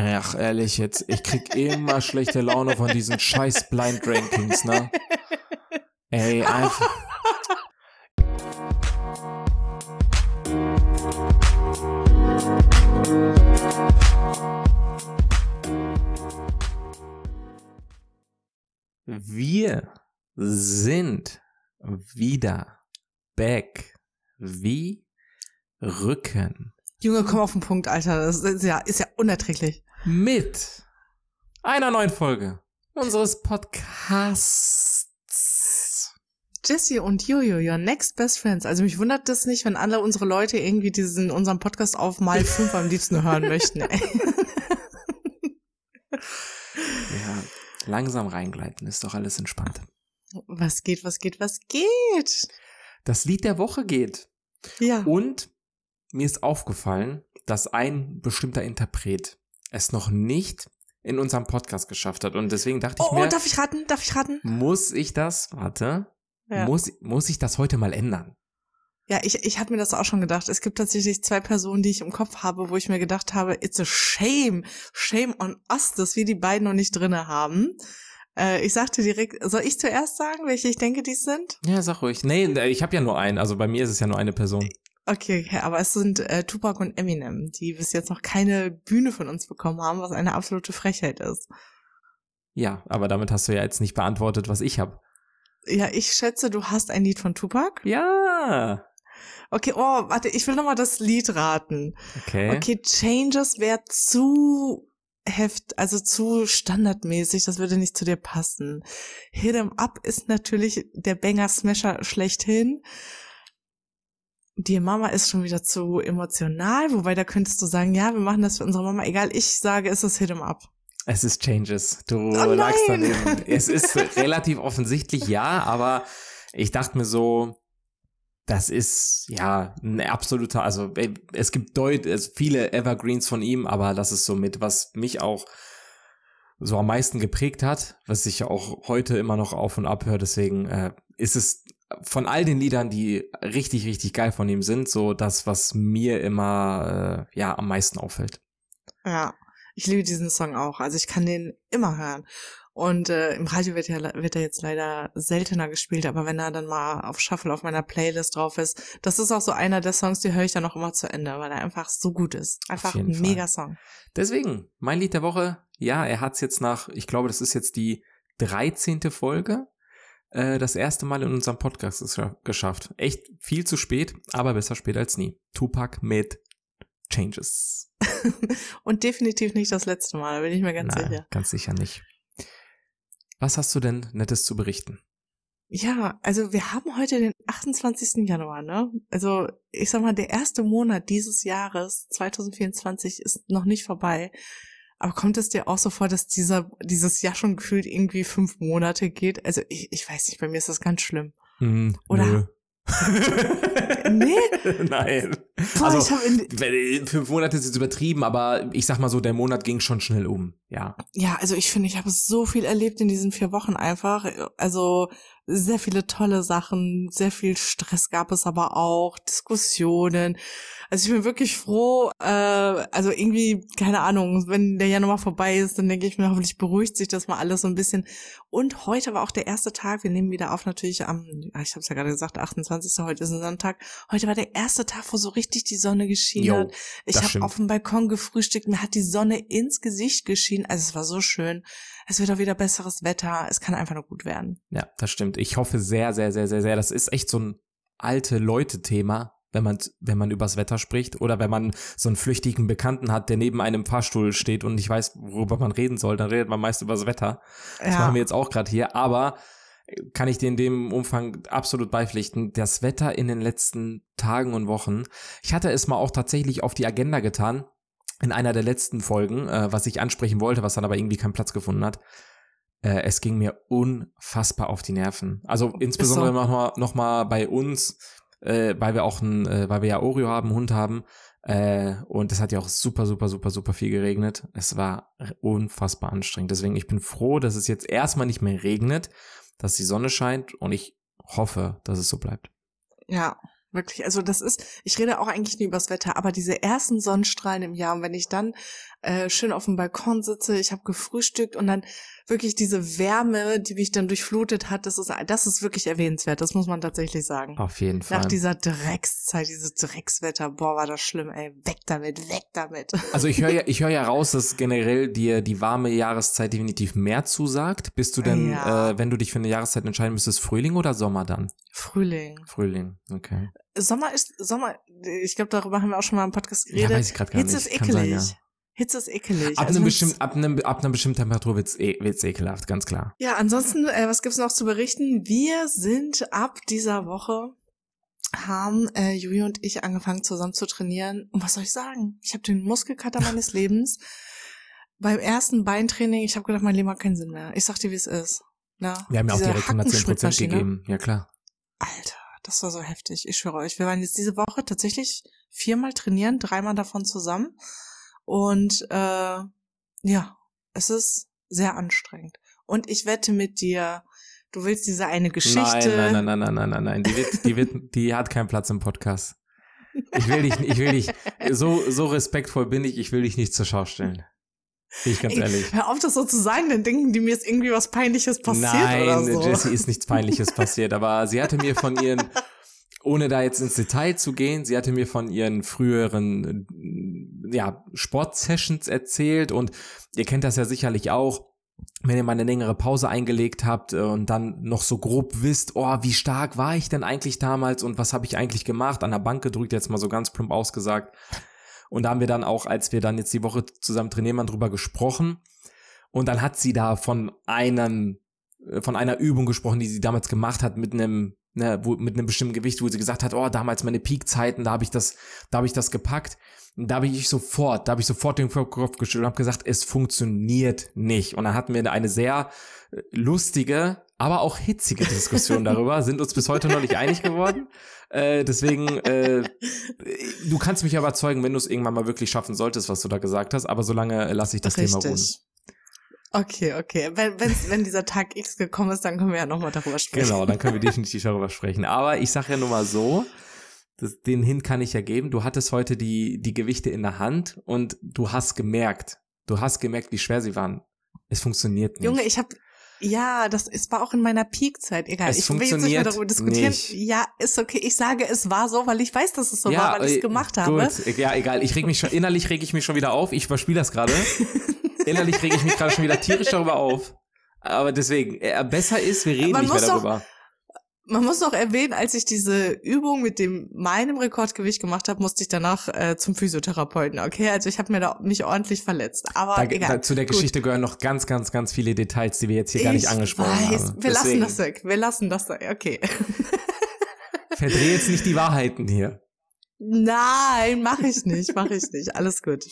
Ach, ehrlich jetzt, ich krieg immer schlechte Laune von diesen scheiß Blind Rankings, ne? Ey, einfach. Wir sind wieder back wie Rücken Junge, komm auf den Punkt, Alter. Das ist ja, ist ja unerträglich. Mit einer neuen Folge unseres Podcasts. Jesse und Jojo, your next best friends. Also mich wundert das nicht, wenn alle unsere Leute irgendwie diesen unseren Podcast auf mal fünf am liebsten hören möchten. Ja, langsam reingleiten, ist doch alles entspannt. Was geht, was geht, was geht? Das Lied der Woche geht. Ja. Und mir ist aufgefallen, dass ein bestimmter Interpret es noch nicht in unserem Podcast geschafft hat. Und deswegen dachte ich Oh, mir, oh, darf ich raten? Darf ich raten? muss ich das, warte, Ja. muss, muss ich das heute mal ändern? Ja, ich, ich habe mir das auch schon gedacht. Es gibt tatsächlich zwei Personen, die ich im Kopf habe, wo ich mir gedacht habe, it's a shame, shame on us, dass wir die beiden noch nicht drinne haben. Äh, ich sagte direkt, soll ich zuerst sagen, welche ich denke, dies sind? Ja, sag ruhig. Nee, ich habe ja nur einen. Also bei mir ist es ja nur eine Person. Okay, okay, aber es sind äh, Tupac und Eminem, die bis jetzt noch keine Bühne von uns bekommen haben, was eine absolute Frechheit ist. Ja, aber damit hast du ja jetzt nicht beantwortet, was ich habe. Ja, ich schätze, du hast ein Lied von Tupac. Ja. Okay, oh, warte, ich will noch mal das Lied raten. Okay. Okay, Changes wäre zu heft, also zu standardmäßig, das würde nicht zu dir passen. Hit 'em Up ist natürlich der Banger Smasher schlechthin. Die Mama ist schon wieder zu emotional, wobei da könntest du sagen, ja, wir machen das für unsere Mama. Egal, ich sage, es ist Hit 'em Up. Es ist Changes. Du Oh lagst daneben. Es ist relativ offensichtlich ja, aber ich dachte mir so, das ist ja ein absoluter, also es gibt deut es viele Evergreens von ihm, aber das ist so mit, was mich auch so am meisten geprägt hat, was ich auch heute immer noch auf und ab höre. Deswegen äh, ist es von all den Liedern, die richtig, richtig geil von ihm sind, so das, was mir immer äh, ja am meisten auffällt. Ja, ich liebe diesen Song auch. Also ich kann den immer hören. Und äh, im Radio wird ja wird er jetzt leider seltener gespielt, aber wenn er dann mal auf Shuffle auf meiner Playlist drauf ist, das ist auch so einer der Songs, die höre ich dann auch immer zu Ende, weil er einfach so gut ist. Einfach ein Fall. mega Song. Deswegen, mein Lied der Woche, ja, er hat es jetzt nach, ich glaube, das ist jetzt die 13. Folge, äh, das erste Mal in unserem Podcast gescha- geschafft. Echt viel zu spät, aber besser spät als nie. Tupac mit Changes. Und definitiv nicht das letzte Mal, da bin ich mir ganz Nein, sicher. ganz sicher nicht. Was hast du denn Nettes zu berichten? Ja, also wir haben heute den 28. Januar, ne? Also ich sag mal, der erste Monat dieses Jahres 2024 ist noch nicht vorbei. Aber kommt es dir auch so vor, dass dieser dieses Jahr schon gefühlt irgendwie fünf Monate geht? Also ich, ich weiß nicht, bei mir ist das ganz schlimm. Hm, Oder- nö. Nee? Nein. Boah, also, wenn- fünf Monate ist jetzt übertrieben, aber ich sag mal so, der Monat ging schon schnell um. Ja. ja, also ich finde, ich habe so viel erlebt in diesen vier Wochen einfach. Also sehr viele tolle Sachen, sehr viel Stress gab es aber auch, Diskussionen. Also ich bin wirklich froh, äh, also irgendwie, keine Ahnung, wenn der Januar vorbei ist, dann denke ich mir, hoffentlich beruhigt sich das mal alles so ein bisschen. Und heute war auch der erste Tag, wir nehmen wieder auf natürlich am, ah, ich habe es ja gerade gesagt, 28. Heute ist ein Sonntag. Heute war der erste Tag, wo so richtig die Sonne geschienen Jo, hat. Ich habe auf dem Balkon gefrühstückt, mir hat die Sonne ins Gesicht geschienen. Also es war so schön. Es wird auch wieder besseres Wetter. Es kann einfach nur gut werden. Ja, das stimmt. Ich hoffe sehr, sehr, sehr, sehr, sehr. Das ist echt so ein alte Leute-Thema, wenn man, wenn man übers Wetter spricht oder wenn man so einen flüchtigen Bekannten hat, der neben einem Fahrstuhl steht und nicht weiß, worüber man reden soll, dann redet man meist übers Wetter. Das machen wir jetzt auch gerade hier, aber kann ich dir in dem Umfang absolut beipflichten. Das Wetter in den letzten Tagen und Wochen. Ich hatte es mal auch tatsächlich auf die Agenda getan in einer der letzten Folgen, äh, was ich ansprechen wollte, was dann aber irgendwie keinen Platz gefunden hat. Äh, es ging mir unfassbar auf die Nerven. Also insbesondere noch mal, noch mal bei uns, äh, weil wir auch ein, äh, weil wir ja Oreo haben, Hund haben. Äh, und es hat ja auch super, super, super, super viel geregnet. Es war unfassbar anstrengend. Deswegen, ich bin froh, dass es jetzt erstmal nicht mehr regnet, dass die Sonne scheint und ich hoffe, dass es so bleibt. Ja, wirklich. Also das ist, ich rede auch eigentlich nie übers Wetter, aber diese ersten Sonnenstrahlen im Jahr und wenn ich dann äh, schön auf dem Balkon sitze, ich habe gefrühstückt und dann wirklich diese Wärme, die mich dann durchflutet hat, das ist, das ist wirklich erwähnenswert, das muss man tatsächlich sagen. Auf jeden Fall. Nach dieser Dreckszeit, dieses Dreckswetter, boah, war das schlimm, ey, weg damit, weg damit. Also ich höre ja, ich höre ja raus, dass generell dir die warme Jahreszeit definitiv mehr zusagt. Bist du denn, Ja. äh, wenn du dich für eine Jahreszeit entscheiden müsstest, Frühling oder Sommer dann? Frühling. Frühling, okay. Sommer ist, Sommer, ich glaube, darüber haben wir auch schon mal im Podcast Ja, geredet. weiß ich gerade gar Hitze nicht. ist Kann ekelig. sein, ja. Hitze ist ekelig. Ab, Also einem bestimmten, ab, einem, ab einer bestimmten Temperatur wird's, e wird's ekelhaft, ganz klar. Ja, ansonsten, äh, was gibt's noch zu berichten? Wir sind ab dieser Woche haben äh, Juli und ich angefangen zusammen zu trainieren. Und was soll ich sagen? Ich habe den Muskelkater meines Lebens. Beim ersten Beintraining, ich habe gedacht, mein Leben hat keinen Sinn mehr. Ich sag dir, wie es ist. Na, Wir haben ja auch direkt 110 Prozent gegeben, ja klar. Alter, das war so heftig. Ich schwöre euch, wir waren jetzt diese Woche tatsächlich viermal trainieren, dreimal davon zusammen. Und äh, ja, es ist sehr anstrengend. Und ich wette mit dir, du willst diese eine Geschichte. Nein, nein, nein, nein, nein, nein, nein. Die, wird, die, wird, die hat keinen Platz im Podcast. Ich will dich, ich will dich, so, so respektvoll bin ich, ich will dich nicht zur Schau stellen. Bin ich ganz Ey, ehrlich. Hör auf, das so zu sagen, dann denken die mir ist irgendwie was Peinliches passiert Nein, oder so. Jessie ist nichts Peinliches passiert, aber sie hatte mir von ihren, ohne da jetzt ins Detail zu gehen, sie hatte mir von ihren früheren, äh, ja, Sportsessions erzählt und ihr kennt das ja sicherlich auch. Wenn ihr mal eine längere Pause eingelegt habt äh, und dann noch so grob wisst, oh, wie stark war ich denn eigentlich damals und was habe ich eigentlich gemacht? An der Bank gedrückt, jetzt mal so ganz plump ausgesagt. Und da haben wir dann auch, als wir dann jetzt die Woche zusammen trainieren, drüber gesprochen. Und dann hat sie da von einem, äh, von einer Übung gesprochen, die sie damals gemacht hat mit einem, ne, wo, mit einem bestimmten Gewicht, wo sie gesagt hat, oh, damals meine Peakzeiten, da habe ich das, da habe ich das gepackt. Und da habe ich sofort, da habe ich sofort den Kopf geschüttelt und habe gesagt, es funktioniert nicht. Und dann hatten wir eine sehr äh, lustige, aber auch hitzige Diskussion darüber, sind uns bis heute noch nicht einig geworden. Äh, deswegen, äh, du kannst mich überzeugen, wenn du es irgendwann mal wirklich schaffen solltest, was du da gesagt hast, aber solange lasse ich das Thema ruhen. Richtig. Okay, okay. Wenn, wenn dieser Tag X gekommen ist, dann können wir ja nochmal darüber sprechen. Genau, dann können wir definitiv darüber sprechen. Aber ich sage ja nur mal so, das, den Hin kann ich ja geben. Du hattest heute die, die Gewichte in der Hand und du hast gemerkt, du hast gemerkt, wie schwer sie waren. Es funktioniert nicht. Junge, ich habe ja, das es war auch in meiner Peakzeit. Egal, Es ich will jetzt nicht mehr darüber diskutieren. nicht. Ja, ist okay. Ich sage, es war so, weil ich weiß, dass es so war, weil ich äh, es gemacht habe. Gut, ja, egal. Ich reg mich schon, innerlich reg ich mich schon wieder auf. Ich überspiele das gerade. innerlich reg ich mich gerade schon wieder tierisch darüber auf. Aber deswegen, äh, besser ist, wir reden Man nicht mehr muss doch- darüber. Man muss noch erwähnen, als ich diese Übung mit dem meinem Rekordgewicht gemacht habe, musste ich danach äh, zum Physiotherapeuten. Okay, also ich habe mir da mich ordentlich verletzt. Aber Da, egal. da, zu der Gut. Geschichte gehören noch ganz, ganz, ganz viele Details, die wir jetzt hier gar nicht ich angesprochen weiß. haben. Wir lassen Deswegen, das weg. Wir lassen das weg. Okay. Verdreh jetzt nicht die Wahrheiten hier. Nein, mache ich nicht, mache ich nicht. Alles gut.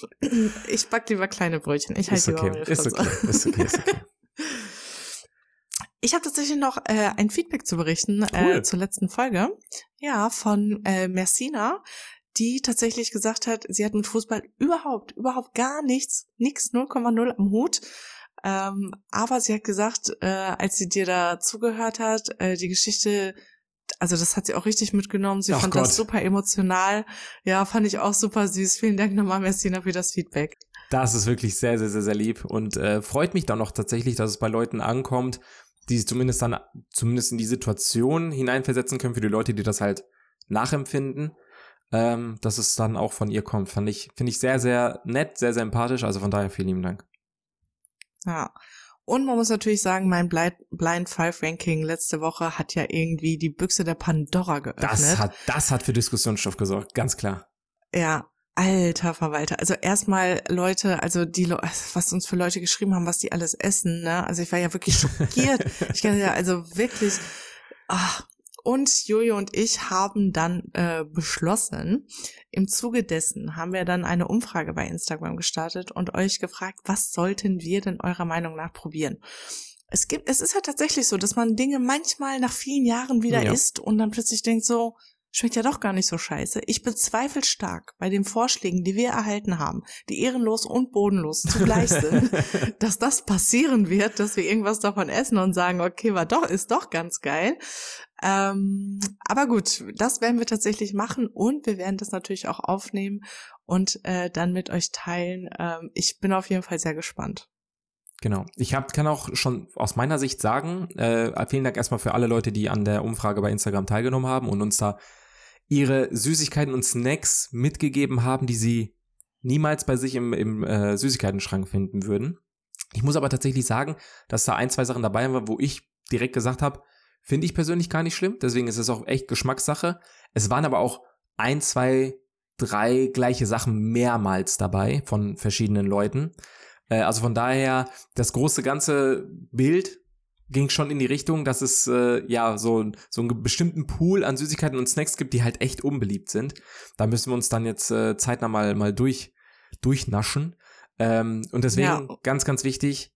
Ich back lieber kleine Brötchen. Ich Ist halte lieber okay, meine ist Fresse. okay, ist okay, ist okay. Ich habe tatsächlich noch äh, ein Feedback zu berichten Cool. äh, zur letzten Folge. Ja, von äh, Mercina, die tatsächlich gesagt hat, sie hat mit Fußball überhaupt, überhaupt gar nichts, nix 0,0 am Hut. Ähm, aber sie hat gesagt, äh, als sie dir da zugehört hat, äh, die Geschichte, also das hat sie auch richtig mitgenommen. Sie Ach fand Gott. das super emotional. Ja, fand ich auch super süß. Vielen Dank nochmal, Mercina, für das Feedback. Das ist wirklich sehr, sehr, sehr, sehr lieb und äh, freut mich dann auch tatsächlich, dass es bei Leuten ankommt, die sich zumindest dann, zumindest in die Situation hineinversetzen können für die Leute, die das halt nachempfinden, ähm, dass es dann auch von ihr kommt. Fand ich, finde ich sehr, sehr nett, sehr, sehr empathisch, also von daher vielen lieben Dank. Ja. Und man muss natürlich sagen, mein Blind, Blind Five Ranking letzte Woche hat ja irgendwie die Büchse der Pandora geöffnet. Das hat, das hat für Diskussionsstoff gesorgt, ganz klar. Ja, alter Verwalter. Also erstmal Leute, also die, was uns für Leute geschrieben haben, was die alles essen, ne? Also ich war ja wirklich schockiert. ich kann ja also wirklich, ah. Und Jojo und ich haben dann äh, beschlossen, im Zuge dessen haben wir dann eine Umfrage bei Instagram gestartet und euch gefragt, was sollten wir denn eurer Meinung nach probieren? Es gibt, es ist ja tatsächlich so, dass man Dinge manchmal nach vielen Jahren wieder Ja. isst und dann plötzlich denkt so, schmeckt ja doch gar nicht so scheiße. Ich bezweifle stark bei den Vorschlägen, die wir erhalten haben, die ehrenlos und bodenlos zugleich sind, dass das passieren wird, dass wir irgendwas davon essen und sagen, okay, war doch, ist doch ganz geil. Ähm, aber gut, das werden wir tatsächlich machen und wir werden das natürlich auch aufnehmen und äh, dann mit euch teilen. Ähm, ich bin auf jeden Fall sehr gespannt. Genau. Ich hab, kann auch schon aus meiner Sicht sagen, äh, vielen Dank erstmal für alle Leute, die an der Umfrage bei Instagram teilgenommen haben und uns da ihre Süßigkeiten und Snacks mitgegeben haben, die sie niemals bei sich im, im äh, Süßigkeitenschrank finden würden. Ich muss aber tatsächlich sagen, dass da ein, zwei Sachen dabei waren, wo ich direkt gesagt habe, finde ich persönlich gar nicht schlimm. Deswegen ist es auch echt Geschmackssache. Es waren aber auch ein, zwei, drei gleiche Sachen mehrmals dabei von verschiedenen Leuten. Äh, also von daher, das große ganze Bild ging schon in die Richtung, dass es äh, ja so, so einen bestimmten Pool an Süßigkeiten und Snacks gibt, die halt echt unbeliebt sind. Da müssen wir uns dann jetzt äh, zeitnah mal, mal durch, durchnaschen. Ähm, und deswegen ja. ganz, ganz wichtig,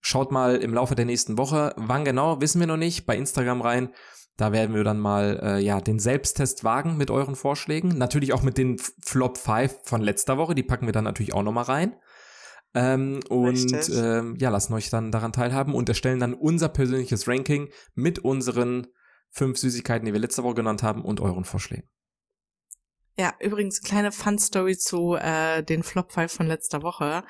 schaut mal im Laufe der nächsten Woche, wann genau, wissen wir noch nicht, bei Instagram rein. Da werden wir dann mal äh, ja den Selbsttest wagen mit euren Vorschlägen. Natürlich auch mit den Flop 5 von letzter Woche, die packen wir dann natürlich auch nochmal rein. Ähm, und ähm, ja, lassen euch dann daran teilhaben und erstellen dann unser persönliches Ranking mit unseren fünf Süßigkeiten, die wir letzte Woche genannt haben und euren Vorschlägen. Ja, übrigens kleine Fun-Story zu äh, den Flop 5 von letzter Woche.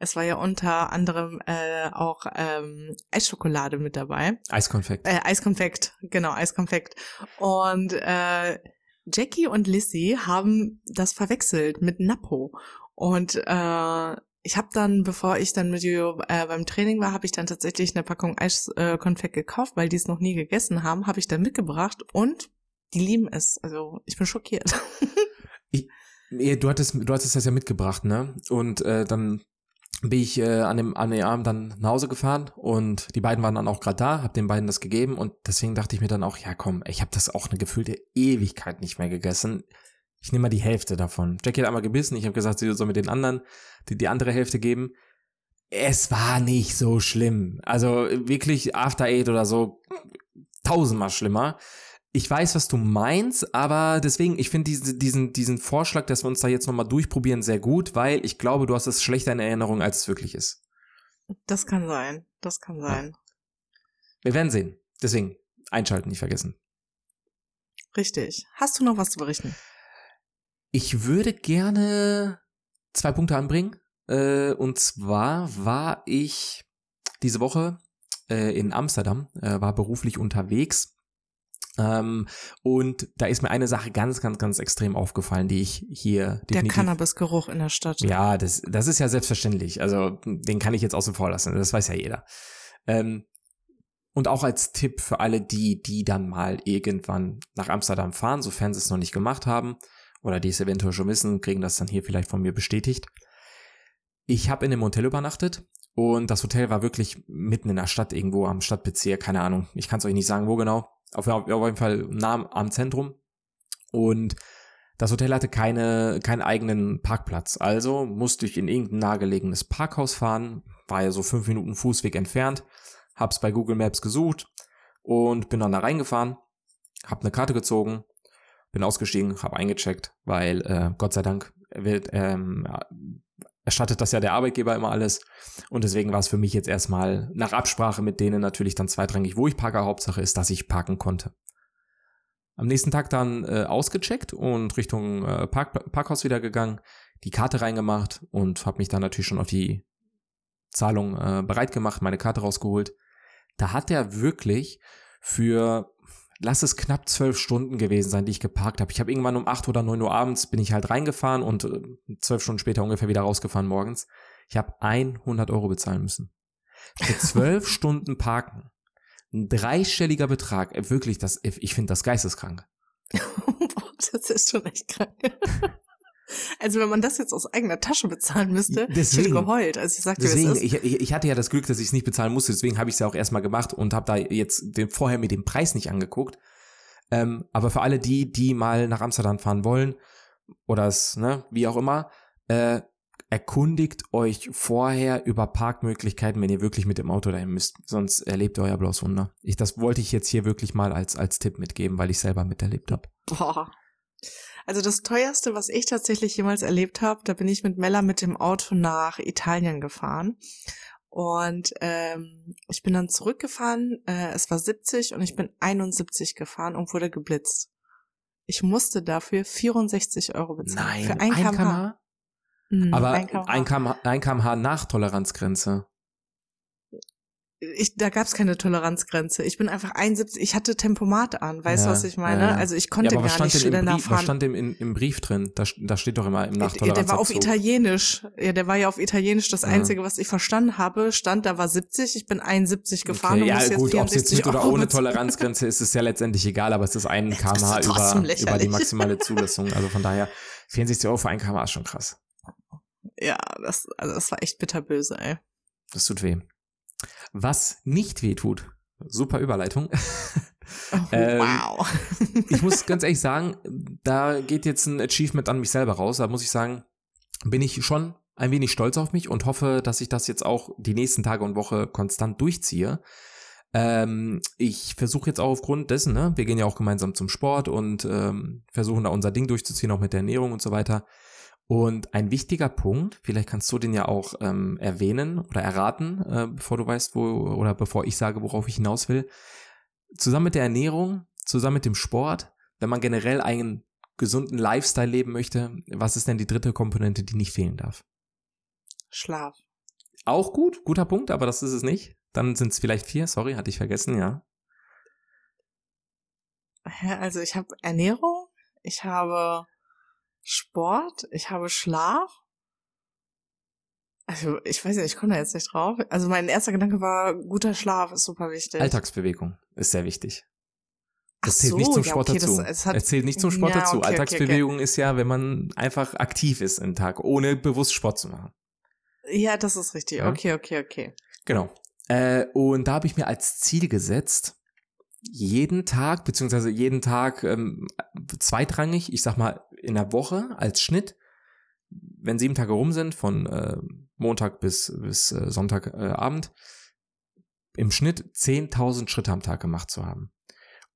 Es war ja unter anderem äh, auch ähm, Eisschokolade mit dabei. Eiskonfekt. Äh, Eiskonfekt, genau, Eiskonfekt. Und äh, Jackie und Lissy haben das verwechselt mit Napo. Und äh, ich habe dann, bevor ich dann mit you äh, beim Training war, habe ich dann tatsächlich eine Packung Eiskonfekt äh, gekauft, weil die es noch nie gegessen haben, habe ich dann mitgebracht und die lieben es. Also ich bin schockiert. ich, du hattest, du hattest das ja mitgebracht, ne? Und äh, dann bin ich äh, an dem an dem Abend dann nach Hause gefahren und die beiden waren dann auch gerade da, hab den beiden das gegeben und deswegen dachte ich mir dann auch, ja komm, ich habe das auch eine gefühlte Ewigkeit nicht mehr gegessen. Ich nehme mal die Hälfte davon. Jackie hat einmal gebissen, ich habe gesagt, sie soll mir den anderen, die, die andere Hälfte geben. Es war nicht so schlimm. Also wirklich After Eight oder so tausendmal schlimmer. Ich weiß, was du meinst, aber deswegen, ich finde diese, diesen, diesen Vorschlag, dass wir uns da jetzt nochmal durchprobieren, sehr gut, weil ich glaube, du hast es schlechter in Erinnerung, als es wirklich ist. Das kann sein. Das kann sein. Ja. Wir werden sehen. Deswegen, einschalten, nicht vergessen. Richtig. Hast du noch was zu berichten? Ich würde gerne zwei Punkte anbringen. Äh, und zwar war ich diese Woche äh, in Amsterdam, äh, war beruflich unterwegs. Ähm, und da ist mir eine Sache ganz, ganz, ganz extrem aufgefallen, die ich hier. Der Cannabisgeruch in der Stadt. Ja, das, das ist ja selbstverständlich. Also den kann ich jetzt außen vor lassen. Das weiß ja jeder. Ähm, und auch als Tipp für alle die, die dann mal irgendwann nach Amsterdam fahren, sofern sie es noch nicht gemacht haben, oder die es eventuell schon wissen, kriegen das dann hier vielleicht von mir bestätigt. Ich habe in einem Hotel übernachtet und das Hotel war wirklich mitten in der Stadt irgendwo am Stadtbezirk, keine Ahnung. Ich kann es euch nicht sagen, wo genau. Auf, auf jeden Fall nah am Zentrum. Und das Hotel hatte keine, keinen eigenen Parkplatz. Also musste ich in irgendein nahegelegenes Parkhaus fahren. War ja so fünf Minuten Fußweg entfernt. Hab's bei Google Maps gesucht und bin dann da reingefahren. Hab eine Karte gezogen bin ausgestiegen, habe eingecheckt, weil äh, Gott sei Dank wird, ähm, erstattet das ja der Arbeitgeber immer alles. Und deswegen war es für mich jetzt erstmal nach Absprache mit denen natürlich dann zweitrangig, wo ich parke. Hauptsache ist, dass ich parken konnte. Am nächsten Tag dann äh, ausgecheckt und Richtung äh, Park Parkhaus wieder gegangen, die Karte reingemacht und habe mich dann natürlich schon auf die Zahlung äh, bereit gemacht, meine Karte rausgeholt. Da hat er wirklich für lass es knapp zwölf Stunden gewesen sein, die ich geparkt habe. Ich habe irgendwann um acht oder neun Uhr abends bin ich halt reingefahren und äh, zwölf Stunden später ungefähr wieder rausgefahren morgens. Ich habe 100 Euro bezahlen müssen. Für zwölf Stunden parken. Ein dreistelliger Betrag. Äh, wirklich, das, ich finde das geisteskrank. das ist schon echt krank. Also wenn man das jetzt aus eigener Tasche bezahlen müsste, deswegen, ich geheult. Also ich sagte, deswegen, ich, ich, hatte ja das Glück, dass ich es nicht bezahlen musste, deswegen habe ich es ja auch erstmal gemacht und habe da jetzt den, vorher mir den Preis nicht angeguckt. Ähm, aber für alle die, die mal nach Amsterdam fahren wollen oder es, ne, wie auch immer, äh, erkundigt euch vorher über Parkmöglichkeiten, wenn ihr wirklich mit dem Auto dahin müsst. Sonst erlebt ihr euer blaues Wunder. Ich, das wollte ich jetzt hier wirklich mal als, als Tipp mitgeben, weil ich selber miterlebt habe. Boah, also das teuerste, was ich tatsächlich jemals erlebt habe, da bin ich mit Mella mit dem Auto nach Italien gefahren. Und ähm, ich bin dann zurückgefahren, äh, es war 70 und ich bin 71 gefahren und wurde geblitzt. Ich musste dafür 64 Euro bezahlen. Nein, für ein, ein kmh? Hm, Aber ein kmh. ein kmh, ein kmh nach Toleranzgrenze. Ich, da gab's keine Toleranzgrenze. Ich bin einfach 71, ich hatte Tempomat an, weißt du, Ja, was ich meine? ja, ja. Also ich Ja, konnte was gar nicht schneller Brief, was fahren. stand denn in, im Brief drin? Da, da steht doch immer im Ja, der war auf. Italienisch. Ja, der war ja auf Italienisch. Das Ja. Einzige, was ich verstanden habe, stand, da war 70, ich bin 71 gefahren Okay, ja gut, ob es jetzt 64 mit oder ohne. Toleranzgrenze ist, ist ja letztendlich egal, aber es ist ein kmh ist über, über die maximale Zulassung. Also von daher, 64 Euro für ein kmh ist schon krass. Ja, das, also das war echt bitterböse, ey. Das tut weh. Was nicht weh tut, super Überleitung. Oh, Ähm, wow. ich muss ganz ehrlich sagen, da geht jetzt ein Achievement an mich selber raus. Da muss ich sagen, bin ich schon ein wenig stolz auf mich und hoffe, dass ich das jetzt auch die nächsten Tage und Woche konstant durchziehe. Ähm, ich versuche jetzt auch aufgrund dessen, ne, wir gehen ja auch gemeinsam zum Sport und ähm, versuchen da unser Ding durchzuziehen, auch mit der Ernährung und so weiter. Und ein wichtiger Punkt, vielleicht kannst du den ja auch ähm, erwähnen oder erraten, äh, bevor du weißt, wo, oder bevor ich sage, worauf ich hinaus will. Zusammen mit der Ernährung, zusammen mit dem Sport, wenn man generell einen gesunden Lifestyle leben möchte, was ist denn die dritte Komponente, die nicht fehlen darf? Schlaf. Auch gut, guter Punkt, aber das ist es nicht. Dann sind es vielleicht vier, sorry, hatte ich vergessen, ja. Also ich habe Ernährung, ich habe Sport, ich habe Schlaf. Also ich weiß nicht, ich komme da jetzt nicht drauf. Also mein erster Gedanke war, guter Schlaf ist super wichtig. Alltagsbewegung ist sehr wichtig. Das zählt nicht so, zum ja, Sport okay, dazu. das- es zählt nicht zum Sport Ja, dazu. okay, okay, Alltagsbewegung ist ja, wenn man einfach aktiv ist im Tag, ohne bewusst Sport zu machen. Ja, das ist richtig. Ja. Okay, okay, okay. Genau. Äh, und da habe ich mir als Ziel gesetzt, jeden Tag, beziehungsweise jeden Tag ähm, zweitrangig, ich sag mal in der Woche als Schnitt, wenn sieben Tage rum sind, von äh, Montag bis, bis äh, Sonntagabend, äh, im Schnitt 10.000 Schritte am Tag gemacht zu haben.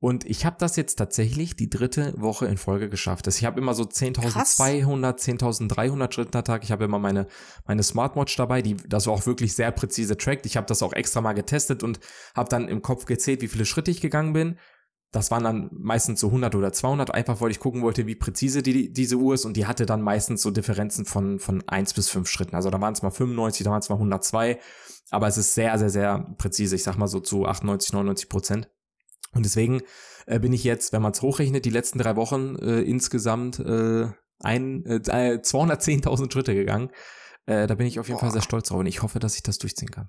Und ich habe das jetzt tatsächlich die dritte Woche in Folge geschafft. Also ich habe immer so 10.200, 10.300 Schritte am Tag. Ich habe immer meine, meine Smartwatch dabei, die das auch wirklich sehr präzise trackt. Ich habe das auch extra mal getestet und habe dann im Kopf gezählt, wie viele Schritte ich gegangen bin. Das waren dann meistens so 100 oder 200, einfach weil ich gucken wollte, wie präzise die, diese Uhr ist. Und die hatte dann meistens so Differenzen von, von 1 bis 5 Schritten. Also da waren es mal 95, da waren es mal 102. Aber es ist sehr, sehr, sehr präzise. Ich sag mal so zu 98, 99 Prozent. Und deswegen äh, bin ich jetzt, wenn man es hochrechnet, die letzten drei Wochen äh, insgesamt äh, ein, äh, 210.000 Schritte gegangen. Äh, da bin ich auf jeden Fall Boah. sehr stolz drauf und ich hoffe, dass ich das durchziehen kann.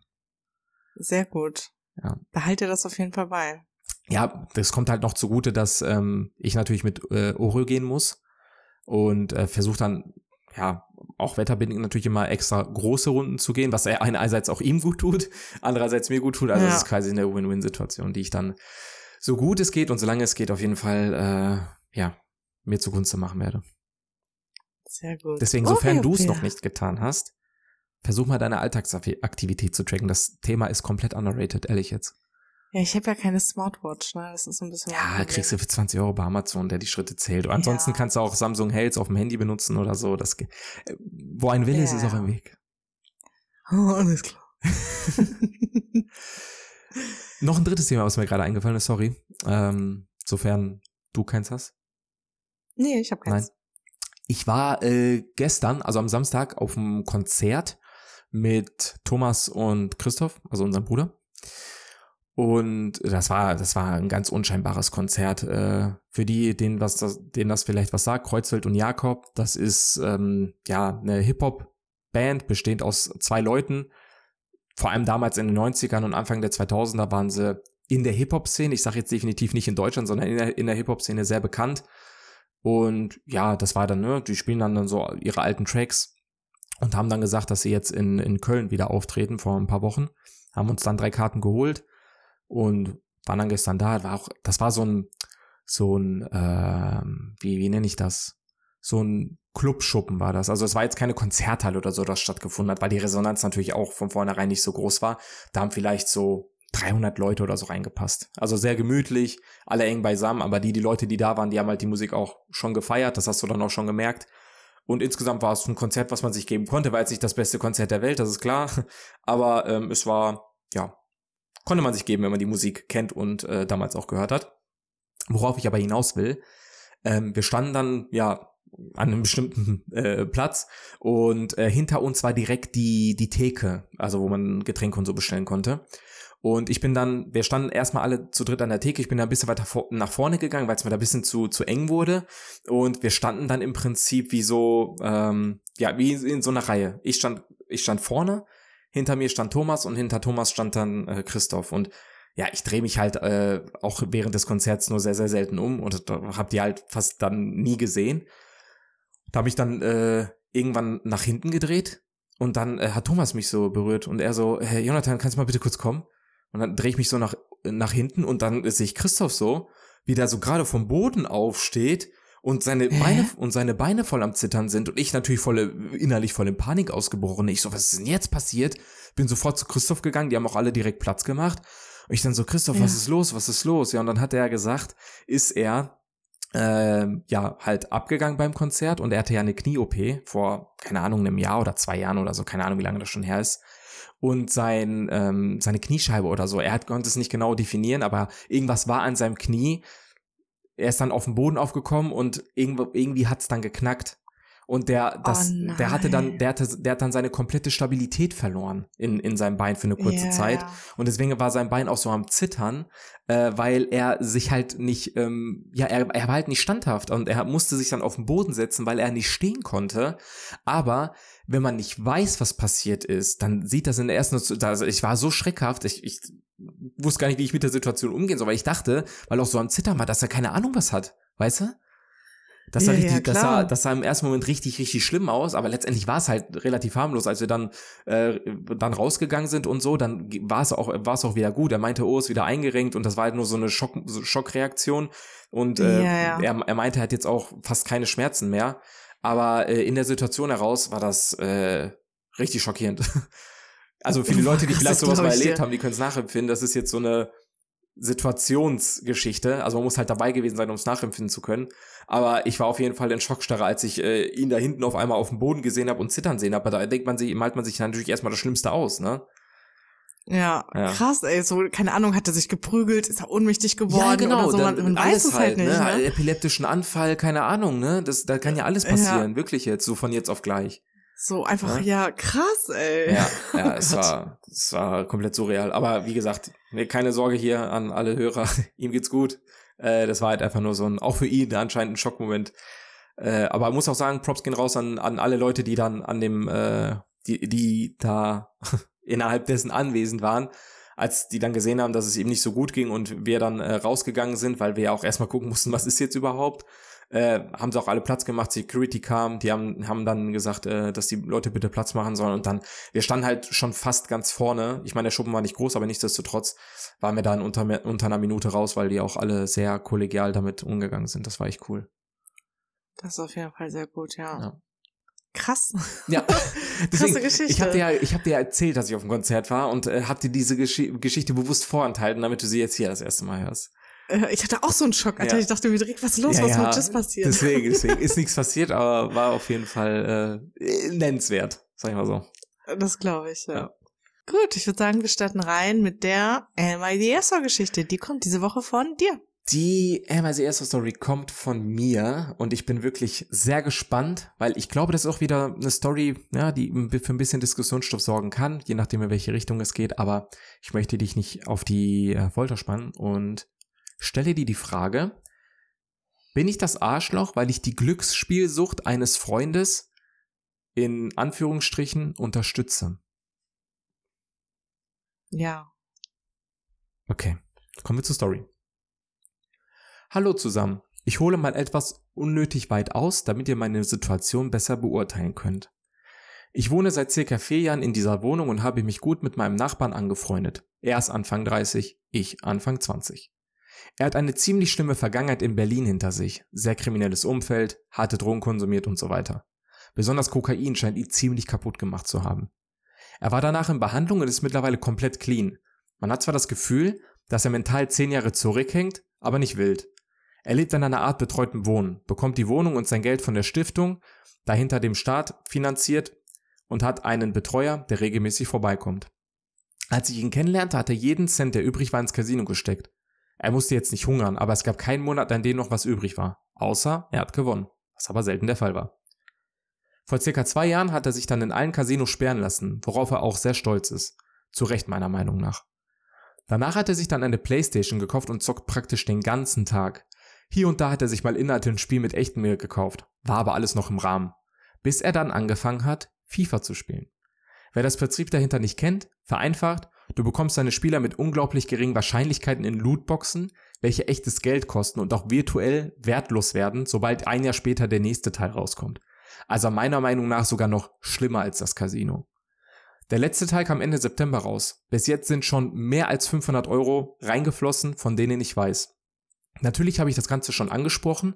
Sehr gut. Ja. Behalte das auf jeden Fall bei. Ja, das kommt halt noch zugute, dass ähm, ich natürlich mit äh, Oreo gehen muss und äh, versuche dann, ja, auch wetterbedingt natürlich immer extra große Runden zu gehen, was er einerseits auch ihm gut tut, andererseits mir gut tut. Also es Ja. ist quasi eine Win-Win-Situation, die ich dann so gut es geht und solange es geht auf jeden Fall, äh, ja, mir zugunsten machen werde. Sehr gut. Deswegen, Okay, sofern du es okay. noch nicht getan hast, versuch mal deine Alltagsaktivität zu tracken. Das Thema ist komplett underrated, ehrlich jetzt. Ja, ich habe ja keine Smartwatch, ne? Das ist so ein bisschen. Ja, kriegst du für 20 Euro bei Amazon, der die Schritte zählt. Und ansonsten Ja. kannst du auch Samsung Health auf dem Handy benutzen oder so. Das, ge- äh, wo ein Wille ist, ist Ja. auch ein Weg. Oh, alles klar. Noch ein drittes Thema, was mir gerade eingefallen ist, sorry. Ähm, sofern du keins hast. nee, ich habe keins. Ich war äh, gestern, also am Samstag, auf einem Konzert mit Thomas und Christoph, also unserem Bruder. Und das war, das war ein ganz unscheinbares Konzert. Äh, für die, denen, was das, denen das vielleicht was sagt, Kreuzfeld und Jakob, das ist ähm, ja eine Hip-Hop-Band, bestehend aus zwei Leuten. Vor allem damals in den 90ern und Anfang der 2000er waren sie in der Hip-Hop-Szene, ich sage jetzt definitiv nicht in Deutschland, sondern in der, in der Hip-Hop-Szene sehr bekannt. Und ja, das war dann, ne, die spielen dann, dann so ihre alten Tracks und haben dann gesagt, dass sie jetzt in, in Köln wieder auftreten vor ein paar Wochen. Haben uns dann drei Karten geholt und waren dann gestern da. War auch, das war so ein, so ein, ähm, wie, wie nenne ich das? So ein Clubschuppen war das. Also es war jetzt keine Konzerthalle oder so, das stattgefunden hat, weil die Resonanz natürlich auch von vornherein nicht so groß war. Da haben vielleicht so 300 Leute oder so reingepasst. Also sehr gemütlich, alle eng beisammen, aber die, die Leute, die da waren, die haben halt die Musik auch schon gefeiert, das hast du dann auch schon gemerkt. Und insgesamt war es ein Konzert, was man sich geben konnte, war jetzt nicht das beste Konzert der Welt, das ist klar. Aber ähm, es war, ja, konnte man sich geben, wenn man die Musik kennt und äh, damals auch gehört hat. Worauf ich aber hinaus will, ähm, wir standen dann, ja, an einem bestimmten äh, Platz und äh, hinter uns war direkt die die Theke, also wo man Getränke und so bestellen konnte. Und ich bin dann, wir standen erstmal alle zu dritt an der Theke, ich bin da ein bisschen weiter vor, nach vorne gegangen, weil es mir da ein bisschen zu, zu eng wurde. Und wir standen dann im Prinzip wie so, ähm, ja, wie in so einer Reihe. Ich stand, ich stand vorne, hinter mir stand Thomas und hinter Thomas stand dann äh, Christoph. Und ja, ich drehe mich halt äh, auch während des Konzerts nur sehr, sehr selten um und hab die halt fast dann nie gesehen. Da habe ich dann äh, irgendwann nach hinten gedreht und dann äh, hat Thomas mich so berührt und er so, hey Jonathan, kannst du mal bitte kurz kommen? Und dann drehe ich mich so nach, nach hinten und dann sehe ich Christoph so, wie der so gerade vom Boden aufsteht und seine Hä? Beine und seine Beine voll am Zittern sind und ich natürlich voll innerlich voll in Panik ausgebrochen. Ich so, was ist denn jetzt passiert? Bin sofort zu Christoph gegangen, die haben auch alle direkt Platz gemacht. Und ich dann so, Christoph, ja. was ist los? Was ist los? Ja, und dann hat er gesagt, ist er äh, ja halt abgegangen beim Konzert und er hatte ja eine Knie-OP vor, keine Ahnung, einem Jahr oder zwei Jahren oder so, keine Ahnung, wie lange das schon her ist und sein, ähm, seine Kniescheibe oder so. Er hat, konnte es nicht genau definieren, aber irgendwas war an seinem Knie. Er ist dann auf den Boden aufgekommen und irgendwie, irgendwie hat es dann geknackt. Und der, das, oh der hatte dann, der hatte, der hat dann seine komplette Stabilität verloren in, in seinem Bein für eine kurze yeah. Zeit. Und deswegen war sein Bein auch so am Zittern, äh, weil er sich halt nicht, ähm, ja, er, er war halt nicht standhaft und er musste sich dann auf den Boden setzen, weil er nicht stehen konnte. Aber wenn man nicht weiß, was passiert ist, dann sieht das in der ersten, also ich war so schreckhaft, ich, ich wusste gar nicht, wie ich mit der Situation umgehen soll, weil ich dachte, weil auch so am Zittern war, dass er keine Ahnung was hat, weißt du? Das sah, ja, richtig, ja, das, sah, das sah im ersten Moment richtig, richtig schlimm aus, aber letztendlich war es halt relativ harmlos, als wir dann, äh, dann rausgegangen sind und so, dann war es auch, war es auch wieder gut. Er meinte, oh, ist wieder eingerenkt und das war halt nur so eine Schock, Schockreaktion. Und äh, ja, Er, er meinte, er hat jetzt auch fast keine Schmerzen mehr. Aber äh, in der Situation heraus war das äh, richtig schockierend. also viele Leute, die vielleicht sowas mal erlebt haben, die können es nachempfinden. Das ist jetzt so eine Situationsgeschichte. Also man muss halt dabei gewesen sein, um es nachempfinden zu können. Aber ich war auf jeden Fall in Schockstarre, als ich äh, ihn da hinten auf einmal auf dem Boden gesehen habe und zittern sehen habe. Da denkt man sich, malt man sich natürlich erstmal das Schlimmste aus, ne? Ja, ja, krass, ey, so, keine Ahnung, hat er sich geprügelt, ist er ohnmächtig geworden ja, genau, oder so, man, man weiß es halt, halt nicht, ne? ne? Epileptischen Anfall, keine Ahnung, ne? Das, da kann ja alles passieren, ja. wirklich jetzt, so von jetzt auf gleich. So einfach, ja, ja krass, ey. Ja, ja, es war, es war komplett surreal. Aber wie gesagt, keine Sorge hier an alle Hörer, ihm geht's gut. Äh, das war halt einfach nur so ein, auch für ihn anscheinend ein Schockmoment. Äh, aber muss auch sagen, Props gehen raus an, an alle Leute, die dann an dem, äh, die, die da innerhalb dessen anwesend waren, als die dann gesehen haben, dass es ihm nicht so gut ging und wir dann äh, rausgegangen sind, weil wir ja auch erstmal gucken mussten, was ist jetzt überhaupt, äh, haben sie auch alle Platz gemacht, Security kam, die haben, haben dann gesagt, äh, dass die Leute bitte Platz machen sollen und dann, wir standen halt schon fast ganz vorne, ich meine, der Schuppen war nicht groß, aber nichtsdestotrotz waren wir dann unter, unter einer Minute raus, weil die auch alle sehr kollegial damit umgegangen sind, das war echt cool. Das ist auf jeden Fall sehr gut, ja. ja. Krass. Ja. Deswegen, Krasse Geschichte. Ich habe dir, ja, ich hab dir erzählt, dass ich auf dem Konzert war und äh, hab dir diese Gesch Geschichte bewusst vorenthalten, damit du sie jetzt hier das erste Mal hörst. Äh, ich hatte auch so einen Schock, Alter. Ja. Ich dachte mir direkt, was ist los? Ja, was ja. mit Jess passiert? Deswegen, deswegen ist nichts passiert, aber war auf jeden Fall äh, nennenswert, sag ich mal so. Das glaube ich, ja. ja. Gut, ich würde sagen, wir starten rein mit der MIDSO-Geschichte. Die kommt diese Woche von dir. Die Amazon erste Story kommt von mir und ich bin wirklich sehr gespannt, weil ich glaube, das ist auch wieder eine Story, ja, die für ein bisschen Diskussionsstoff sorgen kann, je nachdem in welche Richtung es geht, aber ich möchte dich nicht auf die äh, Folter spannen und stelle dir die Frage, bin ich das Arschloch, weil ich die Glücksspielsucht eines Freundes in Anführungsstrichen unterstütze? Ja. Okay, kommen wir zur Story. Hallo zusammen. Ich hole mal etwas unnötig weit aus, damit ihr meine Situation besser beurteilen könnt. Ich wohne seit circa vier Jahren in dieser Wohnung und habe mich gut mit meinem Nachbarn angefreundet. Er ist Anfang 30, ich Anfang 20. Er hat eine ziemlich schlimme Vergangenheit in Berlin hinter sich, sehr kriminelles Umfeld, harte Drogen konsumiert und so weiter. Besonders Kokain scheint ihn ziemlich kaputt gemacht zu haben. Er war danach in Behandlung und ist mittlerweile komplett clean. Man hat zwar das Gefühl, dass er mental zehn Jahre zurückhängt, aber nicht wild. Er lebt in einer Art betreuten Wohnen, bekommt die Wohnung und sein Geld von der Stiftung, dahinter dem Staat finanziert und hat einen Betreuer, der regelmäßig vorbeikommt. Als ich ihn kennenlernte, hat er jeden Cent, der übrig war, ins Casino gesteckt. Er musste jetzt nicht hungern, aber es gab keinen Monat, an dem noch was übrig war. Außer er hat gewonnen. was aber selten der Fall war. Vor circa zwei Jahren hat er sich dann in allen Casinos sperren lassen, worauf er auch sehr stolz ist. Zu Recht meiner Meinung nach. Danach hat er sich dann eine Playstation gekauft und zockt praktisch den ganzen Tag. Hier und da hat er sich mal Inhalte ein Spiel mit echtem Geld gekauft, war aber alles noch im Rahmen. Bis er dann angefangen hat, FIFA zu spielen. Wer das Prinzip dahinter nicht kennt, vereinfacht, du bekommst deine Spieler mit unglaublich geringen Wahrscheinlichkeiten in Lootboxen, welche echtes Geld kosten und auch virtuell wertlos werden, sobald ein Jahr später der nächste Teil rauskommt. Also meiner Meinung nach sogar noch schlimmer als das Casino. Der letzte Teil kam Ende September raus. Bis jetzt sind schon mehr als 500 Euro reingeflossen, von denen ich weiß. Natürlich habe ich das Ganze schon angesprochen,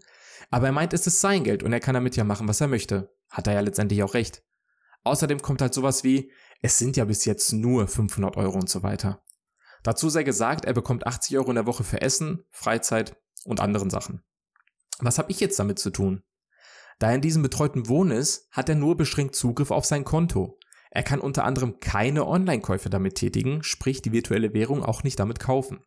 aber er meint, es ist sein Geld und er kann damit ja machen, was er möchte. Hat er ja letztendlich auch recht. Außerdem kommt halt sowas wie, es sind ja bis jetzt nur 500 Euro und so weiter. Dazu sei gesagt, er bekommt 80 Euro in der Woche für Essen, Freizeit und anderen Sachen. Was habe ich jetzt damit zu tun? Da er in diesem betreuten Wohnen ist, hat er nur beschränkt Zugriff auf sein Konto. Er kann unter anderem keine Online-Käufe damit tätigen, sprich die virtuelle Währung auch nicht damit kaufen.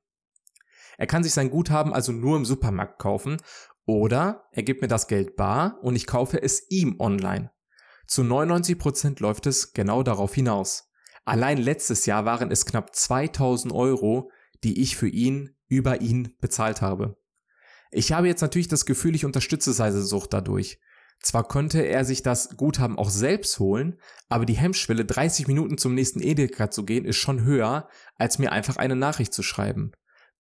Er kann sich sein Guthaben also nur im Supermarkt kaufen oder er gibt mir das Geld bar und ich kaufe es ihm online. Zu 99 Prozent läuft es genau darauf hinaus. Allein letztes Jahr waren es knapp 2000 Euro, die ich für ihn über ihn bezahlt habe. Ich habe jetzt natürlich das Gefühl, ich unterstütze seine Sucht dadurch. Zwar konnte er sich das Guthaben auch selbst holen, aber die Hemmschwelle, 30 Minuten zum nächsten Edeka zu gehen, ist schon höher, als mir einfach eine Nachricht zu schreiben.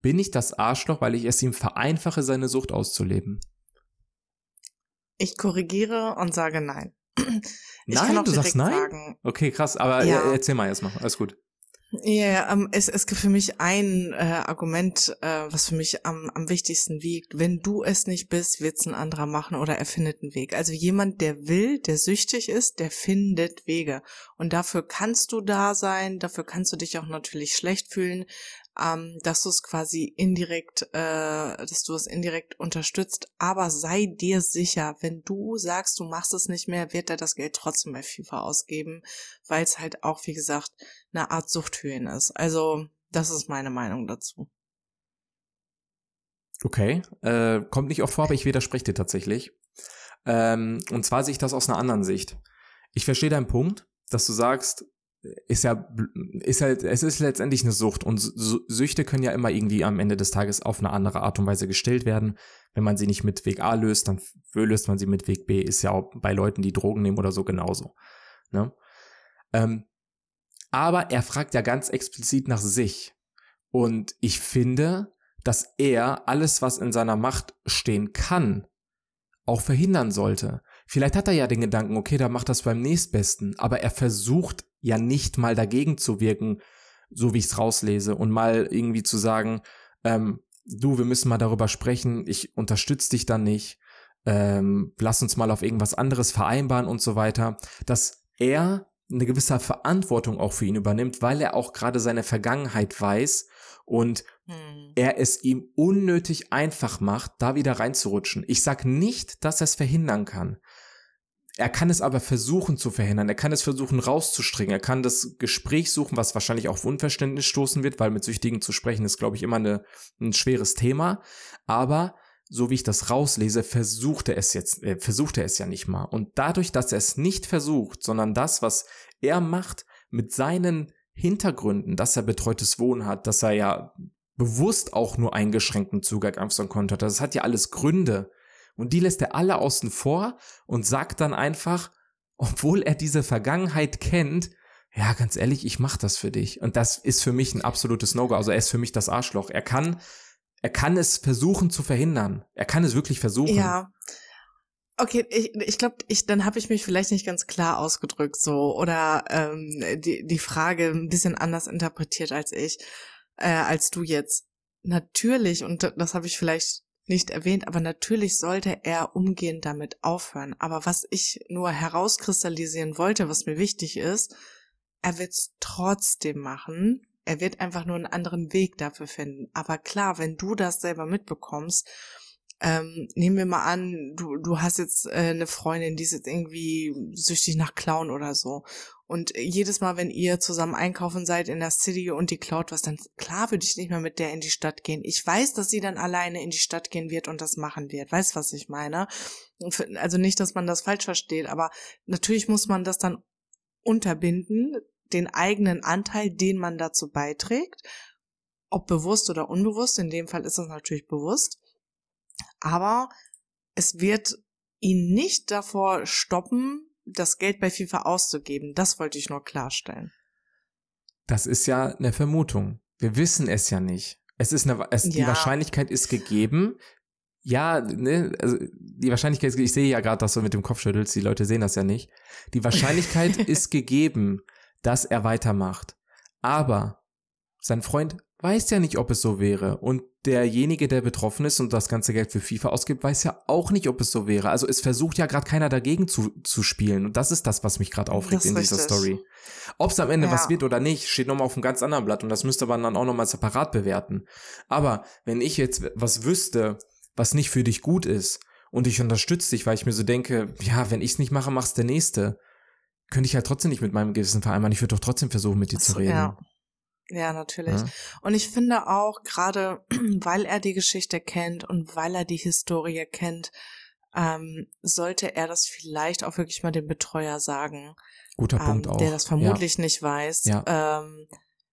Bin ich das Arschloch, weil ich es ihm vereinfache, seine Sucht auszuleben? Ich korrigiere und sage nein. Ich nein, du sagst nein? Sagen, okay, krass, aber ja. erzähl mal erstmal, alles gut. Ja, yeah, ähm, es, es gibt für mich ein äh, Argument, äh, was für mich am, am wichtigsten wiegt. Wenn du es nicht bist, wird's ein anderer machen oder er findet einen Weg. Also jemand, der will, der süchtig ist, der findet Wege. Und dafür kannst du da sein, dafür kannst du dich auch natürlich schlecht fühlen, ähm, dass du es quasi indirekt, äh, dass du es indirekt unterstützt. Aber sei dir sicher, wenn du sagst, du machst es nicht mehr, wird er das Geld trotzdem bei FIFA ausgeben, weil es halt auch, wie gesagt, eine Art Sucht für ihn ist. Also, das ist meine Meinung dazu. Okay, äh, kommt nicht oft vor, aber ich widerspreche dir tatsächlich. Ähm, und zwar sehe ich das aus einer anderen Sicht. Ich verstehe deinen Punkt, dass du sagst, ist ja, ist halt, es ist letztendlich eine Sucht und Süchte können ja immer irgendwie am Ende des Tages auf eine andere Art und Weise gestillt werden. Wenn man sie nicht mit Weg A löst, dann löst man sie mit Weg B. Ist ja auch bei Leuten, die Drogen nehmen oder so genauso. Ne? Ähm, aber er fragt ja ganz explizit nach sich. Und ich finde, dass er alles, was in seiner Macht stehen kann, auch verhindern sollte. Vielleicht hat er ja den Gedanken, okay, da macht das beim nächstbesten, aber er versucht ja nicht mal dagegen zu wirken, so wie ich es rauslese, und mal irgendwie zu sagen, ähm, du, wir müssen mal darüber sprechen, ich unterstütze dich dann nicht, ähm, lass uns mal auf irgendwas anderes vereinbaren und so weiter, dass er eine gewisse Verantwortung auch für ihn übernimmt, weil er auch gerade seine Vergangenheit weiß und hm. er es ihm unnötig einfach macht, da wieder reinzurutschen. Ich sag nicht, dass er es verhindern kann. Er kann es aber versuchen zu verhindern. Er kann es versuchen rauszustricken. Er kann das Gespräch suchen, was wahrscheinlich auf Unverständnis stoßen wird, weil mit Süchtigen zu sprechen ist, glaube ich, immer eine, ein schweres Thema. Aber so wie ich das rauslese, versucht er es jetzt, äh, versucht er es ja nicht mal. Und dadurch, dass er es nicht versucht, sondern das, was er macht mit seinen Hintergründen, dass er betreutes Wohnen hat, dass er ja bewusst auch nur eingeschränkten Zugang auf sein Konto hat. Das hat ja alles Gründe. Und die lässt er alle außen vor und sagt dann einfach, obwohl er diese Vergangenheit kennt, ja, ganz ehrlich, ich mach das für dich. Und das ist für mich ein absolutes No-Go. Also er ist für mich das Arschloch. Er kann, er kann es versuchen zu verhindern. Er kann es wirklich versuchen. Ja. Okay, ich, ich glaube, ich, dann habe ich mich vielleicht nicht ganz klar ausgedrückt so oder ähm, die, die Frage ein bisschen anders interpretiert als ich, äh, als du jetzt. Natürlich, und das habe ich vielleicht nicht erwähnt, aber natürlich sollte er umgehend damit aufhören. Aber was ich nur herauskristallisieren wollte, was mir wichtig ist, er wird es trotzdem machen. Er wird einfach nur einen anderen Weg dafür finden. Aber klar, wenn du das selber mitbekommst, ähm, nehmen wir mal an, du, du hast jetzt äh, eine Freundin, die ist jetzt irgendwie süchtig nach Clown oder so. Und jedes Mal, wenn ihr zusammen einkaufen seid in der City und die klaut was, dann klar würde ich nicht mehr mit der in die Stadt gehen. Ich weiß, dass sie dann alleine in die Stadt gehen wird und das machen wird. Weißt, was ich meine? Also nicht, dass man das falsch versteht, aber natürlich muss man das dann unterbinden, den eigenen Anteil, den man dazu beiträgt, ob bewusst oder unbewusst. In dem Fall ist das natürlich bewusst. Aber es wird ihn nicht davor stoppen, das Geld bei FIFA auszugeben. Das wollte ich nur klarstellen. Das ist ja eine Vermutung. Wir wissen es ja nicht. Es ist eine, es, ja. die Wahrscheinlichkeit ist gegeben. Ja, ne, also die Wahrscheinlichkeit ist, ich sehe ja gerade, dass du mit dem Kopf schüttelst, die Leute sehen das ja nicht. Die Wahrscheinlichkeit ist gegeben, dass er weitermacht. Aber sein Freund weiß ja nicht, ob es so wäre. Und derjenige, der betroffen ist und das ganze Geld für FIFA ausgibt, weiß ja auch nicht, ob es so wäre. Also es versucht ja gerade keiner dagegen zu, zu spielen. Und das ist das, was mich gerade aufregt in dieser Story. Ob es am Ende ja. was wird oder nicht, steht nochmal auf einem ganz anderen Blatt. Und das müsste man dann auch nochmal separat bewerten. Aber wenn ich jetzt was wüsste, was nicht für dich gut ist, und ich unterstütze dich, weil ich mir so denke, ja, wenn ich es nicht mache, mach's der Nächste, könnte ich halt trotzdem nicht mit meinem Gewissen vereinbaren. Ich würde doch trotzdem versuchen, mit dir so, zu reden. Ja. Ja, natürlich. Ja. Und ich finde auch, gerade weil er die Geschichte kennt und weil er die Historie kennt, ähm, sollte er das vielleicht auch wirklich mal dem Betreuer sagen. Guter ähm, Punkt auch. Der das vermutlich ja. nicht weiß. Ja. Ähm,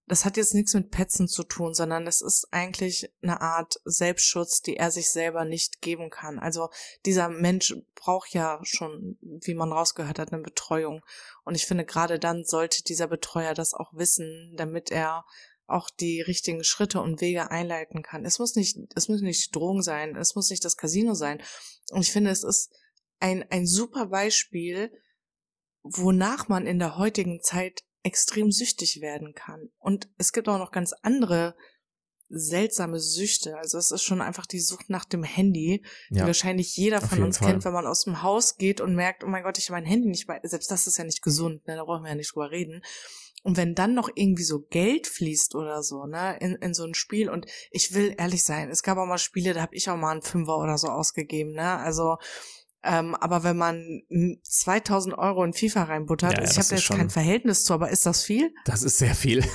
das hat jetzt nichts mit Petzen zu tun, sondern es ist eigentlich eine Art Selbstschutz, die er sich selber nicht geben kann. Also dieser Mensch braucht ja schon, wie man rausgehört hat, eine Betreuung. Und ich finde, gerade dann sollte dieser Betreuer das auch wissen, damit er auch die richtigen Schritte und Wege einleiten kann. Es muss nicht, es muss nicht Drogen sein, es muss nicht das Casino sein. Und ich finde, es ist ein, ein super Beispiel, wonach man in der heutigen Zeit extrem süchtig werden kann. Und es gibt auch noch ganz andere seltsame Süchte. Also es ist schon einfach die Sucht nach dem Handy, ja, die wahrscheinlich jeder von uns Fall. kennt, wenn man aus dem Haus geht und merkt, oh mein Gott, ich habe mein Handy nicht bei. Selbst das ist ja nicht gesund, ne? da brauchen wir ja nicht drüber reden. Und wenn dann noch irgendwie so Geld fließt oder so, ne, in, in so ein Spiel und ich will ehrlich sein, es gab auch mal Spiele, da habe ich auch mal einen Fünfer oder so ausgegeben, ne, also ähm, aber wenn man 2000 Euro in FIFA reinbuttert, ja, ja, ich habe jetzt kein Verhältnis zu, aber ist das viel? Das ist sehr viel.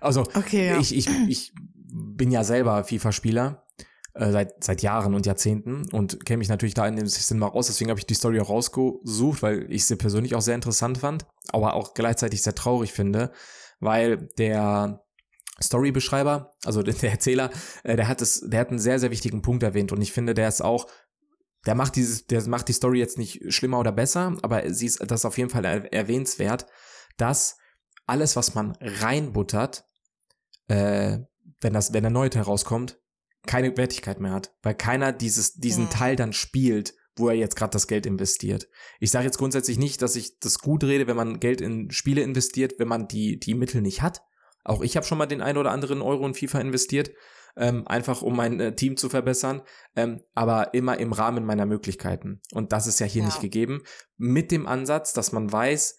Also okay, ja. ich, ich, ich bin ja selber FIFA-Spieler äh, seit, seit Jahren und Jahrzehnten und kenne mich natürlich da in dem System mal raus. Deswegen habe ich die Story auch rausgesucht, weil ich sie persönlich auch sehr interessant fand, aber auch gleichzeitig sehr traurig finde, weil der Storybeschreiber, also der Erzähler, äh, der hat es, der hat einen sehr, sehr wichtigen Punkt erwähnt und ich finde, der ist auch der macht dieses, der macht die Story jetzt nicht schlimmer oder besser, aber sie ist das ist auf jeden Fall erwähnenswert, dass alles, was man reinbuttert, äh, wenn das, wenn erneut herauskommt, keine Wertigkeit mehr hat, weil keiner dieses, diesen mhm. Teil dann spielt, wo er jetzt gerade das Geld investiert. Ich sage jetzt grundsätzlich nicht, dass ich das gut rede, wenn man Geld in Spiele investiert, wenn man die, die Mittel nicht hat. Auch ich habe schon mal den ein oder anderen Euro in FIFA investiert ähm, einfach um mein äh, Team zu verbessern, ähm, aber immer im Rahmen meiner Möglichkeiten. Und das ist ja hier ja. nicht gegeben. Mit dem Ansatz, dass man weiß,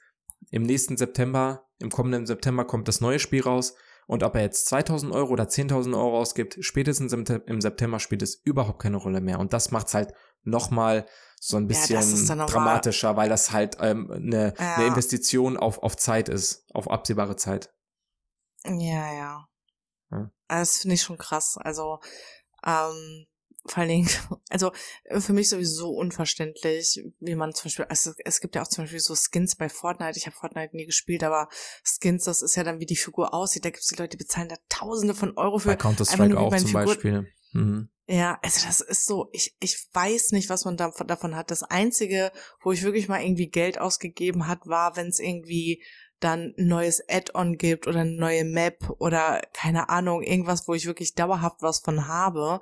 im nächsten September, im kommenden September kommt das neue Spiel raus. Und ob er jetzt 2000 Euro oder 10.000 Euro ausgibt, spätestens im, im, September spielt es überhaupt keine Rolle mehr. Und das macht's halt nochmal so ein bisschen ja, dramatischer, weil das halt ähm, eine, ja. eine Investition auf, auf Zeit ist, auf absehbare Zeit. Ja, ja. Ja. Das finde ich schon krass. Also, ähm, vor allen Dingen, also äh, für mich sowieso unverständlich, wie man zum Beispiel, also es gibt ja auch zum Beispiel so Skins bei Fortnite, ich habe Fortnite nie gespielt, aber Skins, das ist ja dann, wie die Figur aussieht, da gibt es die Leute, die bezahlen da tausende von Euro für. Bei Counter-Strike auch zum Figur Beispiel. Mhm. Ja, also das ist so, ich, ich weiß nicht, was man davon hat. Das Einzige, wo ich wirklich mal irgendwie Geld ausgegeben hat, war, wenn es irgendwie dann ein neues Add-on gibt oder eine neue Map oder keine Ahnung, irgendwas, wo ich wirklich dauerhaft was von habe.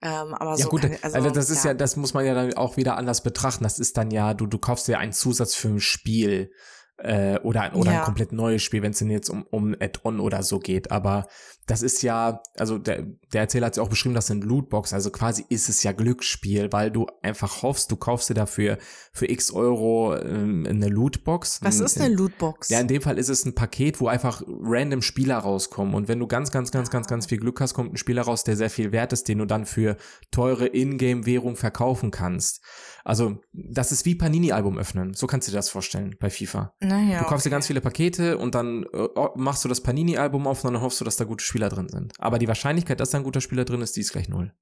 Ähm, aber ja so gut, kann, also, also, das ist ja. ja. das muss man ja dann auch wieder anders betrachten. Das ist dann ja, du, du kaufst dir einen Zusatz für ein Spiel äh, oder, oder ja. ein komplett neues Spiel, wenn es denn jetzt um, um Add-on oder so geht. Aber das ist ja, also der, der Erzähler hat es auch beschrieben, das sind Lootbox, also quasi ist es ja Glücksspiel, weil du einfach hoffst, du kaufst dir dafür für x Euro ähm, eine Lootbox. Was ist eine Lootbox? Ja, in dem Fall ist es ein Paket, wo einfach random Spieler rauskommen und wenn du ganz, ganz, ganz, ganz, ganz viel Glück hast, kommt ein Spieler raus, der sehr viel wert ist, den du dann für teure Ingame-Währung verkaufen kannst. Also, das ist wie Panini-Album öffnen. So kannst du dir das vorstellen bei FIFA. Naja, Du kaufst dir okay. ganz viele Pakete und dann äh, machst du das Panini-Album auf und dann hoffst du, dass da gute Spieler drin sind. Aber die Wahrscheinlichkeit, dass da ein guter Spieler drin ist, die ist gleich null.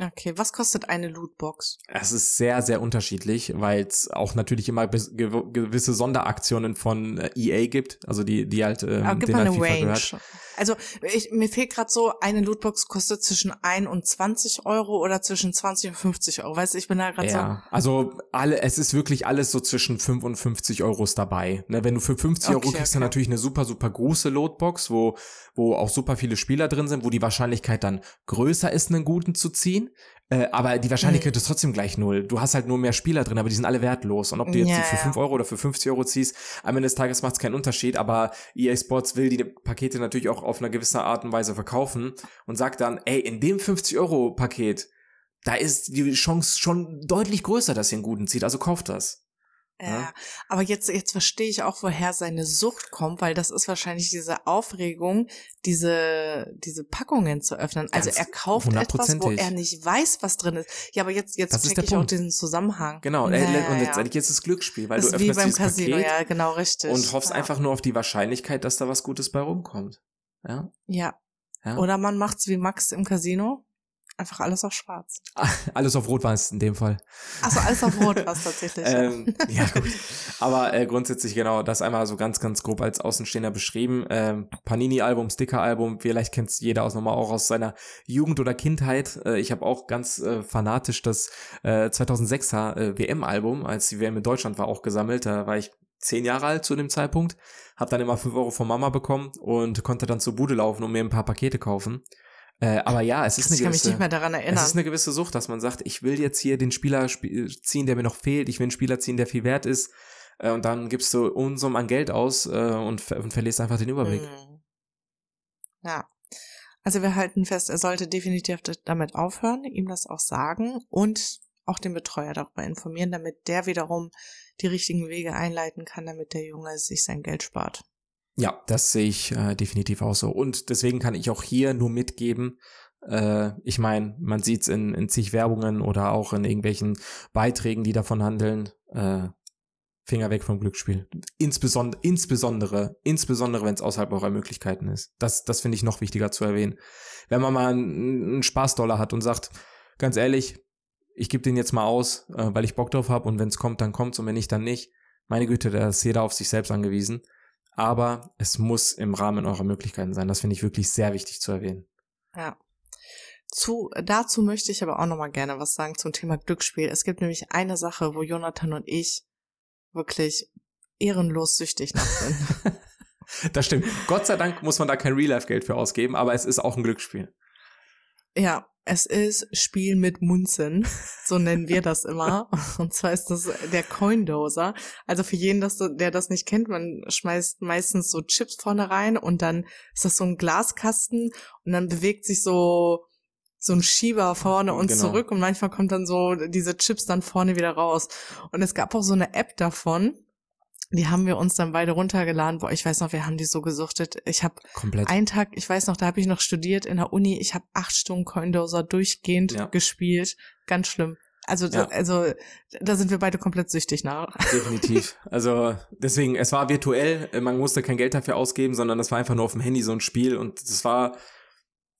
Okay, was kostet eine Lootbox? Es ist sehr, sehr unterschiedlich, weil es auch natürlich immer gewisse Sonderaktionen von äh, EA gibt, also die, die halt ähm, Aber gib denen mal halt eine FIFA Range. gehört. Also ich, mir fehlt gerade so, eine Lootbox kostet zwischen 1 und 20 Euro oder zwischen 20 und 50 Euro. Weißt du, ich bin da gerade Ja, also alle, es ist wirklich alles so zwischen 5 und 50 Euros dabei. Ne, wenn du für 50 Euro Okay, kriegst, dann okay. natürlich eine super, super große Loadbox, wo, wo auch super viele Spieler drin sind, wo die Wahrscheinlichkeit dann größer ist, einen guten zu ziehen. Äh, aber die Wahrscheinlichkeit Mhm. ist trotzdem gleich null. Du hast halt nur mehr Spieler drin, aber die sind alle wertlos. Und ob du jetzt Ja, die für ja. 5 Euro oder für 50 Euro ziehst, am Ende des Tages macht es keinen Unterschied. Aber EA Sports will die Pakete natürlich auch auf eine gewisse Art und Weise verkaufen und sagt dann, ey, in dem 50 Euro Paket, da ist die Chance schon deutlich größer, dass ihr einen guten zieht. Also kauft das. Ja, Ja. aber jetzt, jetzt verstehe ich auch, woher seine Sucht kommt, weil das ist wahrscheinlich diese Aufregung, diese, diese Packungen zu öffnen. Also er kauft etwas, wo er nicht weiß, was drin ist. Ja, aber jetzt, jetzt check ich auch Punkt. diesen Zusammenhang. Genau. Ja, äh, ja, und ja. letztendlich ist es Glücksspiel, weil das du öffnest beim dieses Casino, Paket ja, genau, richtig. und hoffst ja. einfach nur auf die Wahrscheinlichkeit, dass da was Gutes bei rumkommt. Ja. Ja. ja. Oder man macht's wie Max im Casino. Einfach alles auf schwarz. Alles auf Rot war es in dem Fall. Achso, alles auf rot war's tatsächlich. ja. ähm, ja, gut. Aber äh, grundsätzlich genau, das einmal so ganz, ganz grob als Außenstehender beschrieben. Ähm, Panini-Album, Sticker-Album, vielleicht kennt es jeder aus nochmal auch aus seiner Jugend oder Kindheit. Äh, ich habe auch ganz äh, fanatisch das äh, 2006er äh, WM-Album, als die WM in Deutschland war, auch gesammelt. Da war ich zehn Jahre alt zu dem Zeitpunkt. Hab dann immer fünf Euro von Mama bekommen und konnte dann zur Bude laufen und mir ein paar Pakete kaufen. Äh, aber ja, es ist ich eine kann mich gewisse, nicht mehr daran es erinnern. ist eine gewisse Sucht, dass man sagt, ich will jetzt hier den Spieler sp ziehen, der mir noch fehlt. Ich will einen Spieler ziehen, der viel wert ist. Äh, und dann gibst du Unsummen an Geld aus äh, und, ver und verlierst einfach den Überblick. Mhm. Ja. Also wir halten fest, er sollte definitiv damit aufhören, ihm das auch sagen und auch den Betreuer darüber informieren, damit der wiederum die richtigen Wege einleiten kann, damit der Junge sich sein Geld spart. Ja, das sehe ich äh, definitiv auch so. Und deswegen kann ich auch hier nur mitgeben, äh, ich meine, man sieht es in, in zig Werbungen oder auch in irgendwelchen Beiträgen, die davon handeln, äh, Finger weg vom Glücksspiel. Insbesondere, insbesondere, insbesondere, wenn es außerhalb eurer Möglichkeiten ist. Das, das finde ich noch wichtiger zu erwähnen. Wenn man mal einen, einen Spaßdollar hat und sagt, ganz ehrlich, ich gebe den jetzt mal aus, äh, weil ich Bock drauf habe und wenn es kommt, dann kommt's und wenn nicht, dann nicht. Meine Güte, da ist jeder auf sich selbst angewiesen. Aber es muss im Rahmen eurer Möglichkeiten sein. Das finde ich wirklich sehr wichtig zu erwähnen. Ja. Zu, dazu möchte ich aber auch nochmal gerne was sagen zum Thema Glücksspiel. Es gibt nämlich eine Sache, wo Jonathan und ich wirklich ehrenlos süchtig nach sind. Das stimmt. Gott sei Dank muss man da kein Real-Life-Geld für ausgeben, aber es ist auch ein Glücksspiel. Ja, es ist Spiel mit Munzen, so nennen wir das immer. Und zwar ist das der Coindoser. Also für jeden, der das nicht kennt, man schmeißt meistens so Chips vorne rein und dann ist das so ein Glaskasten und dann bewegt sich so so ein Schieber vorne und Genau. zurück und manchmal kommt dann so diese Chips dann vorne wieder raus. Und es gab auch so eine App davon. Die haben wir uns dann beide runtergeladen. Boah, ich weiß noch, wir haben die so gesuchtet. Ich habe Komplett. einen Tag, ich weiß noch, da habe ich noch studiert in der Uni. Ich habe acht Stunden Coindoser durchgehend Ja. gespielt. Ganz schlimm. Also, Ja. also da sind wir beide komplett süchtig nach. Definitiv. Also deswegen, es war virtuell, man musste kein Geld dafür ausgeben, sondern das war einfach nur auf dem Handy so ein Spiel und das war,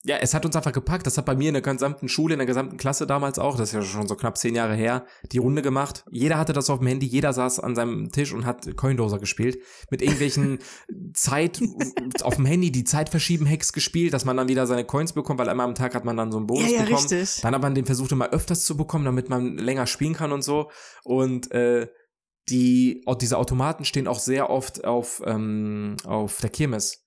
ja, es hat uns einfach gepackt. Das hat bei mir in der gesamten Schule, in der gesamten Klasse damals auch, das ist ja schon so knapp zehn Jahre her, die Runde gemacht. Jeder hatte das auf dem Handy, jeder saß an seinem Tisch und hat Coindoser gespielt. Mit irgendwelchen Zeit, auf dem Handy die Zeitverschieben-Hacks gespielt, dass man dann wieder seine Coins bekommt, weil einmal am Tag hat man dann so einen Bonus ja, ja, bekommen. richtig. Dann hat man den versucht immer öfters zu bekommen, damit man länger spielen kann und so. Und äh, die, diese Automaten stehen auch sehr oft auf, ähm, auf der Kirmes.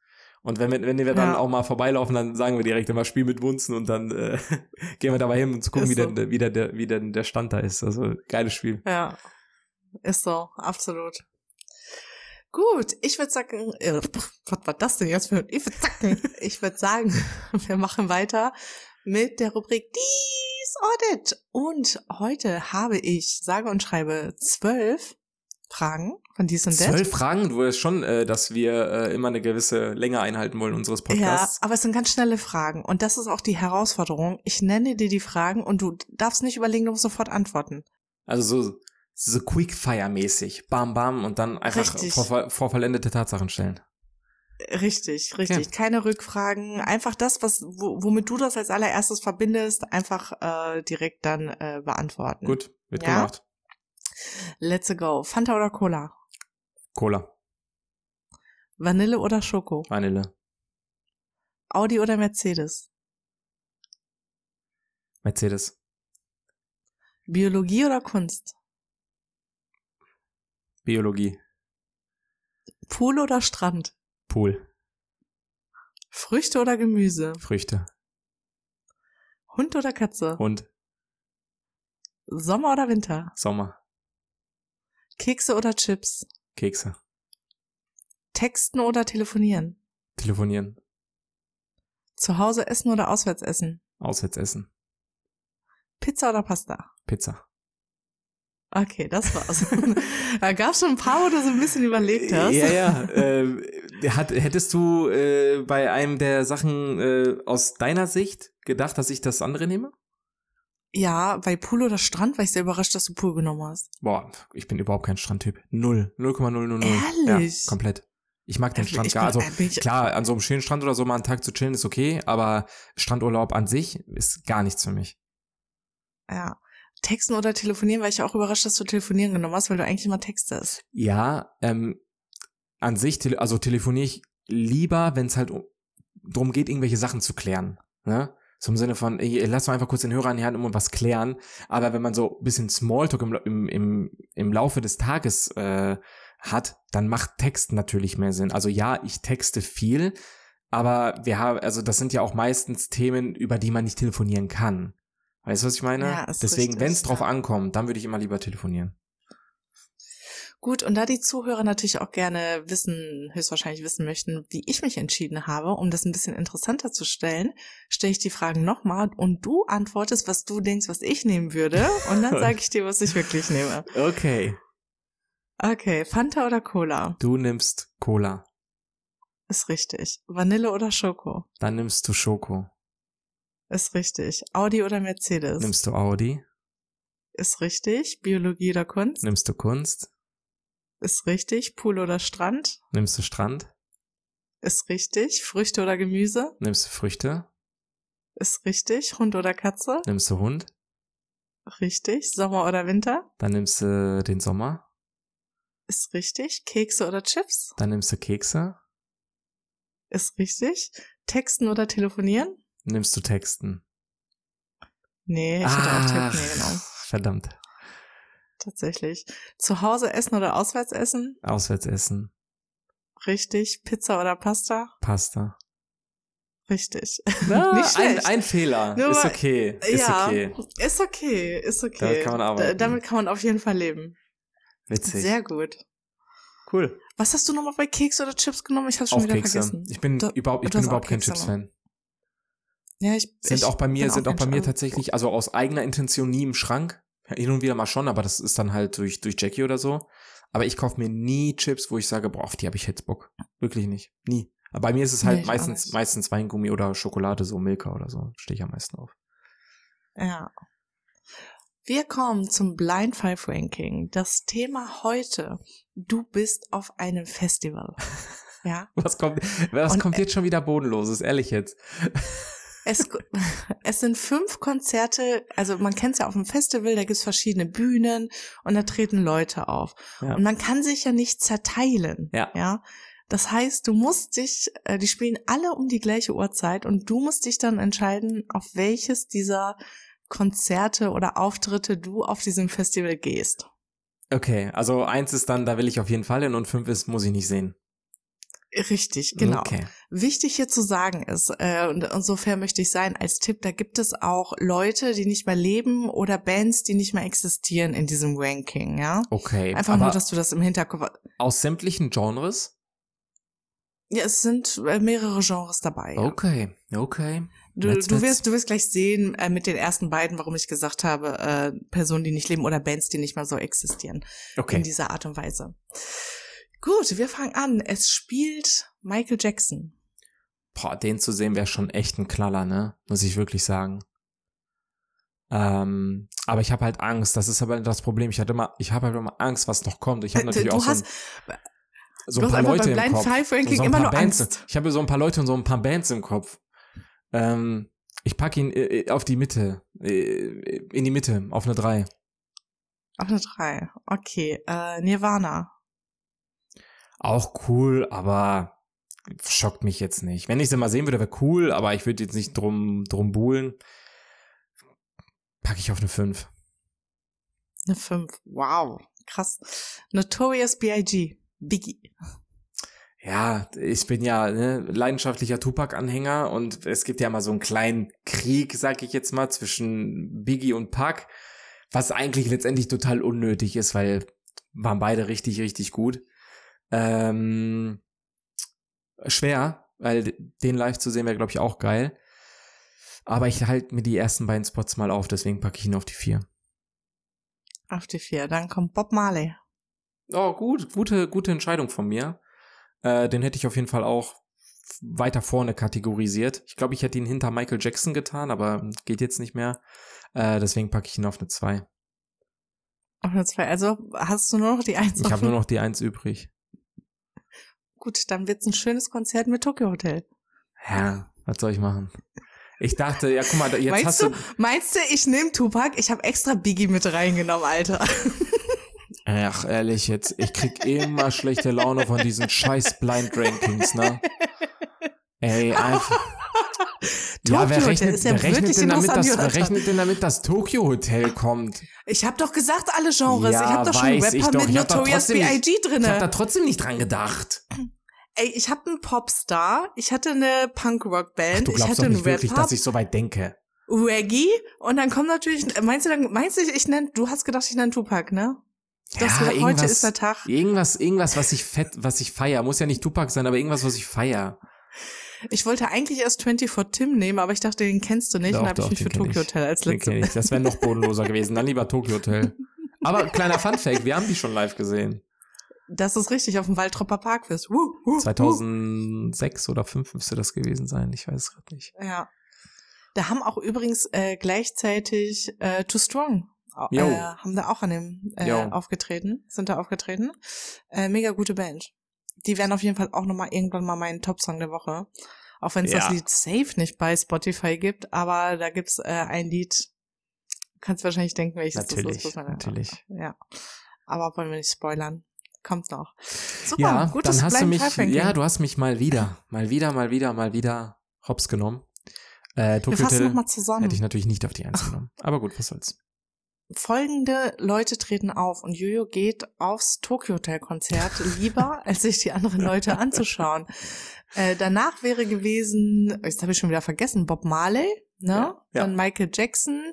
Und wenn wir, wenn wir dann Ja. auch mal vorbeilaufen, dann sagen wir direkt immer Spiel mit Wunzen und dann äh, gehen wir dabei hin, zu gucken, Ist wie, so. denn, wie, der, der, wie denn der Stand da ist. Also geiles Spiel. Ja, ist so, absolut. Gut, ich würde sagen, äh, was war das denn jetzt für Ich würde sagen, ich würde sagen, wir machen weiter mit der Rubrik Dies Audit. Und heute habe ich, sage und schreibe, zwölf Fragen von dies und Zwölf Fragen? Du weißt schon, äh, dass wir äh, immer eine gewisse Länge einhalten wollen unseres Podcasts. Ja, aber es sind ganz schnelle Fragen. Und das ist auch die Herausforderung. Ich nenne dir die Fragen und du darfst nicht überlegen, du musst sofort antworten. Also so so Quickfire-mäßig. Bam, bam und dann einfach vor, vor, vollendete Tatsachen stellen. Richtig, richtig. Ja. Keine Rückfragen. Einfach das, was, womit du das als allererstes verbindest, einfach äh, direkt dann äh, beantworten. Gut, wird ja? gemacht. Let's go. Fanta oder Cola? Cola. Vanille oder Schoko? Vanille. Audi oder Mercedes? Mercedes. Biologie oder Kunst? Biologie. Pool oder Strand? Pool. Früchte oder Gemüse? Früchte. Hund oder Katze? Hund. Sommer oder Winter? Sommer. Kekse oder Chips? Kekse. Texten oder telefonieren? Telefonieren. Zu Hause essen oder auswärts essen? Auswärts essen. Pizza oder Pasta? Pizza. Okay, das war's. da gab schon ein paar, wo du so ein bisschen überlegt hast. Ja, ja. Äh, hat, hättest du äh, bei einem der Sachen äh, aus deiner Sicht gedacht, dass ich das andere nehme? Ja, bei Pool oder Strand war ich sehr überrascht, dass du Pool genommen hast. Boah, ich bin überhaupt kein Strandtyp. Null. 0,000. Ehrlich? Ja, komplett. Ich mag den Strand gar. Also klar, an so einem schönen Strand oder so mal einen Tag zu chillen ist okay, aber Strandurlaub an sich ist gar nichts für mich. Ja. Texten oder telefonieren, weil ich auch überrascht, dass du telefonieren genommen hast, weil du eigentlich immer textest. Ja, ähm, an sich, also telefoniere ich lieber, wenn es halt darum geht, irgendwelche Sachen zu klären. Ne? Im Sinne von, ey, lass mal einfach kurz den Hörer an die Hand und was klären. Aber wenn man so ein bisschen Smalltalk im, im, im, im Laufe des Tages äh, hat, dann macht Text natürlich mehr Sinn. Also ja, ich texte viel, aber wir haben, also das sind ja auch meistens Themen, über die man nicht telefonieren kann. Weißt du, was ich meine? Ja, Deswegen, wenn es drauf ja. ankommt, dann würde ich immer lieber telefonieren. Gut, und da die Zuhörer natürlich auch gerne wissen, höchstwahrscheinlich wissen möchten, wie ich mich entschieden habe, um das ein bisschen interessanter zu stellen, stelle ich die Fragen nochmal und du antwortest, was du denkst, was ich nehmen würde. Und dann sage ich dir, was ich wirklich nehme. Okay. Okay, Fanta oder Cola? Du nimmst Cola. Ist richtig. Vanille oder Schoko? Dann nimmst du Schoko. Ist richtig. Audi oder Mercedes? Nimmst du Audi? Ist richtig. Biologie oder Kunst? Nimmst du Kunst? Ist richtig. Pool oder Strand? Nimmst du Strand? Ist richtig. Früchte oder Gemüse? Nimmst du Früchte? Ist richtig. Hund oder Katze? Nimmst du Hund? Richtig. Sommer oder Winter? Dann nimmst du den Sommer. Ist richtig. Kekse oder Chips? Dann nimmst du Kekse. Ist richtig. Texten oder telefonieren? nimmst du Texten? Nee, ich hätte auch Tipp, nee, genau. Verdammt. Tatsächlich. Zu Hause essen oder auswärts essen? Auswärts essen. Richtig. Pizza oder Pasta? Pasta. Richtig. Na, Nicht schlecht. Ein, ein Fehler. Nur, ist okay. Ist ja, okay. Ist okay. Ist okay. Damit kann man arbeiten. damit kann man auf jeden Fall leben. Witzig. Sehr gut. Cool. Was hast du nochmal bei Keks oder Chips genommen? Ich hab's schon Auch wieder Kekse. vergessen. Ich bin, du, überhaupt, ich bin überhaupt kein Chips-Fan. Ja, ich sind ich auch bei mir, sind auch bei mir tatsächlich, also aus eigener Intention nie im Schrank. Hin und wieder mal schon, aber das ist dann halt durch, durch Jackie oder so. Aber ich kaufe mir nie Chips, wo ich sage, boah, auf die habe ich jetzt Bock. Wirklich nicht. Nie. Aber bei mir ist es halt nee, meistens, meistens Weingummi oder Schokolade, so Milka oder so. Stehe ich am meisten auf. Ja. Wir kommen zum Blind Five Ranking. Das Thema heute. Du bist auf einem Festival. Ja. Was kommt, was und, kommt jetzt schon wieder Bodenloses? Ehrlich jetzt. Es, es sind fünf Konzerte, also man kennt es ja auf dem Festival, da gibt's verschiedene Bühnen und da treten Leute auf. Ja. Und man kann sich ja nicht zerteilen. Ja. ja. Das heißt, du musst dich, äh, die spielen alle um die gleiche Uhrzeit und du musst dich dann entscheiden, auf welches dieser Konzerte oder Auftritte du auf diesem Festival gehst. Okay, also eins ist dann, da will ich auf jeden Fall hin und fünf ist, muss ich nicht sehen. Richtig, genau. Okay. Wichtig hier zu sagen ist, äh, und insofern möchte ich sein als Tipp, da gibt es auch Leute, die nicht mehr leben oder Bands, die nicht mehr existieren in diesem Ranking, ja. Okay. Einfach nur, dass du das im Hinterkopf. aus sämtlichen Genres? Ja, es sind äh, mehrere Genres dabei. Ja. Okay, okay. Du, Let's- du wirst, du wirst gleich sehen äh, mit den ersten beiden, warum ich gesagt habe, äh, Personen, die nicht leben oder Bands, die nicht mehr so existieren Okay. in dieser Art und Weise. Gut, wir fangen an. Es spielt Michael Jackson. Boah, den zu sehen wäre schon echt ein Knaller, ne? Muss ich wirklich sagen. Ähm, aber ich habe halt Angst. Das ist aber das Problem. Ich hatte immer, ich habe halt immer Angst, was noch kommt. Ich habe natürlich du auch so ein, hast, so ein hast paar Leute im Kopf. Ranking so ein paar Bands. Angst. Ich habe so ein paar Leute und so ein paar Bands im Kopf. Ähm, ich packe ihn äh, auf die Mitte, äh, in die Mitte, auf eine 3. Auf eine drei. Okay, äh, Nirvana. Auch cool, aber schockt mich jetzt nicht. Wenn ich sie mal sehen würde, wäre cool, aber ich würde jetzt nicht drum, drum buhlen. Packe ich auf eine 5. Eine fünf. Wow, krass. Notorious B.I.G. Biggie. Ja, ich bin ja ne, leidenschaftlicher Tupac-Anhänger und es gibt ja mal so einen kleinen Krieg, sag ich jetzt mal, zwischen Biggie und Pac, was eigentlich letztendlich total unnötig ist, weil waren beide richtig, richtig gut. Ähm, schwer, weil den live zu sehen wäre, glaube ich, auch geil. Aber ich halte mir die ersten beiden Spots mal auf, deswegen packe ich ihn auf die vier. Auf die vier. Dann kommt Bob Marley. Oh, gut, gute, gute Entscheidung von mir. Äh, den hätte ich auf jeden Fall auch weiter vorne kategorisiert. Ich glaube, ich hätte ihn hinter Michael Jackson getan, aber geht jetzt nicht mehr. Äh, deswegen packe ich ihn auf eine 2. Auf eine zwei. Also hast du nur noch die eins Ich habe nur noch die 1 übrig. Gut, dann wird's ein schönes Konzert mit Tokyo Hotel. Ja, was soll ich machen? Ich dachte, ja, guck mal, jetzt Meinst hast du, du. meinst du, ich nehme Tupac? Ich habe extra Biggie mit reingenommen, Alter. Ach, ehrlich, jetzt, ich krieg immer schlechte Laune von diesen scheiß Blind Rankings, ne? Ey, einfach. Ja, wer rechnet, ist ja wer rechnet, denn damit, dass, wer rechnet denn damit, dass Tokyo Hotel kommt? Ich habe doch gesagt, alle Genres. Ja, ich habe doch schon Rapper mit hab Notorious B.I.G. Ich habe da trotzdem nicht dran gedacht. Ey, ich habe einen Popstar, ich hatte eine Punkrock-Band, ich hatte doch einen nicht wirklich, Rapper, dass ich so weit denke. Reggae und dann kommt natürlich, meinst du dann, meinst du, ich nenn, du hast gedacht, ich nenne Tupac, ne? Das ja, heute ist der Tag. Irgendwas, irgendwas, was ich fett, was ich feier. Muss ja nicht Tupac sein, aber irgendwas, was ich feier. Ich wollte eigentlich erst 24 Tim nehmen, aber ich dachte, den kennst du nicht Doch, und habe ich mich für Tokyo. Hotel als letzte. Das wäre noch bodenloser gewesen. Dann lieber Tokyo Hotel. Aber kleiner Funfact, wir haben die schon live gesehen. Das ist richtig, auf dem Waldropper Parkfest. Wuh, wuh. 2006 oder 5 müsste das gewesen sein. Ich weiß gerade nicht. Ja. Da haben auch übrigens äh, gleichzeitig äh, Too Strong äh, haben da auch an dem äh, aufgetreten, sind da aufgetreten. Äh, mega gute Band. Die werden auf jeden Fall auch nochmal irgendwann mal mein Top-Song der Woche. Auch wenn es Ja. das Lied safe nicht bei Spotify gibt, aber da gibt's äh, ein Lied, du kannst wahrscheinlich denken, welches Natürlich, das ist. man- natürlich. Ja. Aber wollen wir nicht spoilern. Kommt noch. Super, ja, gutes dann hast du mich, ja, du hast mich mal wieder, mal wieder, mal wieder, mal wieder hops genommen. Äh, wir Tokyo fassen Hotel nochmal zusammen. hätte ich natürlich nicht auf die Eins genommen. Aber gut, was soll's. folgende Leute treten auf und Jojo geht aufs Tokyo Hotel Konzert lieber, als sich die anderen Leute anzuschauen. Äh, danach wäre gewesen, jetzt habe ich schon wieder vergessen, Bob Marley, ne? Ja, ja. Dann Michael Jackson,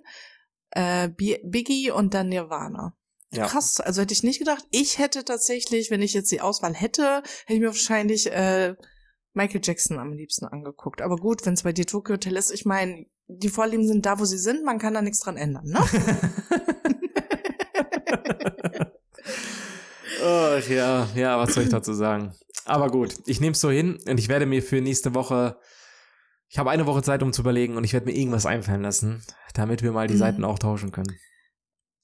äh, Biggie und dann Nirvana. Ja. Krass, also hätte ich nicht gedacht. Ich hätte tatsächlich, wenn ich jetzt die Auswahl hätte, hätte ich mir wahrscheinlich äh, Michael Jackson am liebsten angeguckt. Aber gut, wenn es bei dir Tokyo Hotel ist, ich meine, die Vorlieben sind da, wo sie sind, man kann da nichts dran ändern, ne? oh, ja, ja, was soll ich dazu sagen? Aber gut, ich nehme es so hin und ich werde mir für nächste Woche, ich habe eine Woche Zeit, um zu überlegen und ich werde mir irgendwas einfallen lassen, damit wir mal die Mhm. Seiten auch tauschen können.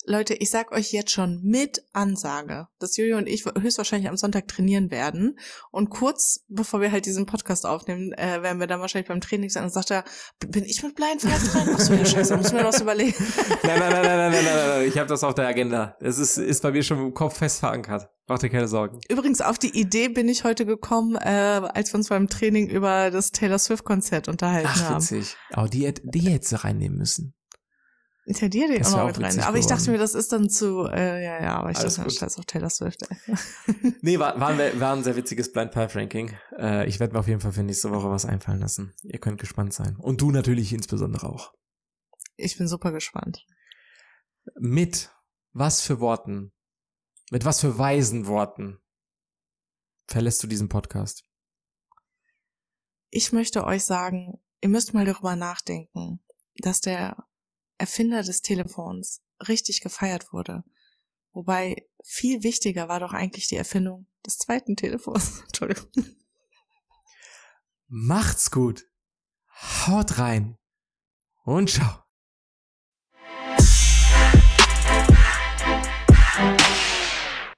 Leute, ich sag euch jetzt schon mit Ansage, dass Jojo und ich höchstwahrscheinlich am Sonntag trainieren werden. Und kurz bevor wir halt diesen Podcast aufnehmen, äh, werden wir dann wahrscheinlich beim Training sein und sagt er, bin ich mit Blind Five dran? Ach so, ja, scheiße, muss mir noch was überlegen. Nein, nein, nein, nein, nein, nein, nein, nein, ich habe das auf der Agenda. Es ist, ist bei mir schon im Kopf fest verankert. Mach dir keine Sorgen. Übrigens, auf die Idee bin ich heute gekommen, äh, als wir uns beim Training über das Taylor Swift-Konzert unterhalten Ach, haben. witzig. Aber die, die hättest du reinnehmen müssen. Hinter dir den Das auch auch mit rein. Aber ich dachte mir, das ist dann zu, äh, ja, ja, aber ich Alles dachte, scheiß auf Taylor Swift. Ey. Nee, war, war, ein, war ein sehr witziges Blind Path Ranking. Äh, ich werde mir auf jeden Fall für nächste Woche was einfallen lassen. Ihr könnt gespannt sein. Und du natürlich insbesondere auch. Ich bin super gespannt. Mit was für Worten, mit was für weisen Worten verlässt du diesen Podcast? Ich möchte euch sagen, ihr müsst mal darüber nachdenken, dass der Erfinder des Telefons richtig gefeiert wurde. Wobei viel wichtiger war doch eigentlich die Erfindung des zweiten Telefons. Entschuldigung. Macht's gut. Haut rein. Und ciao.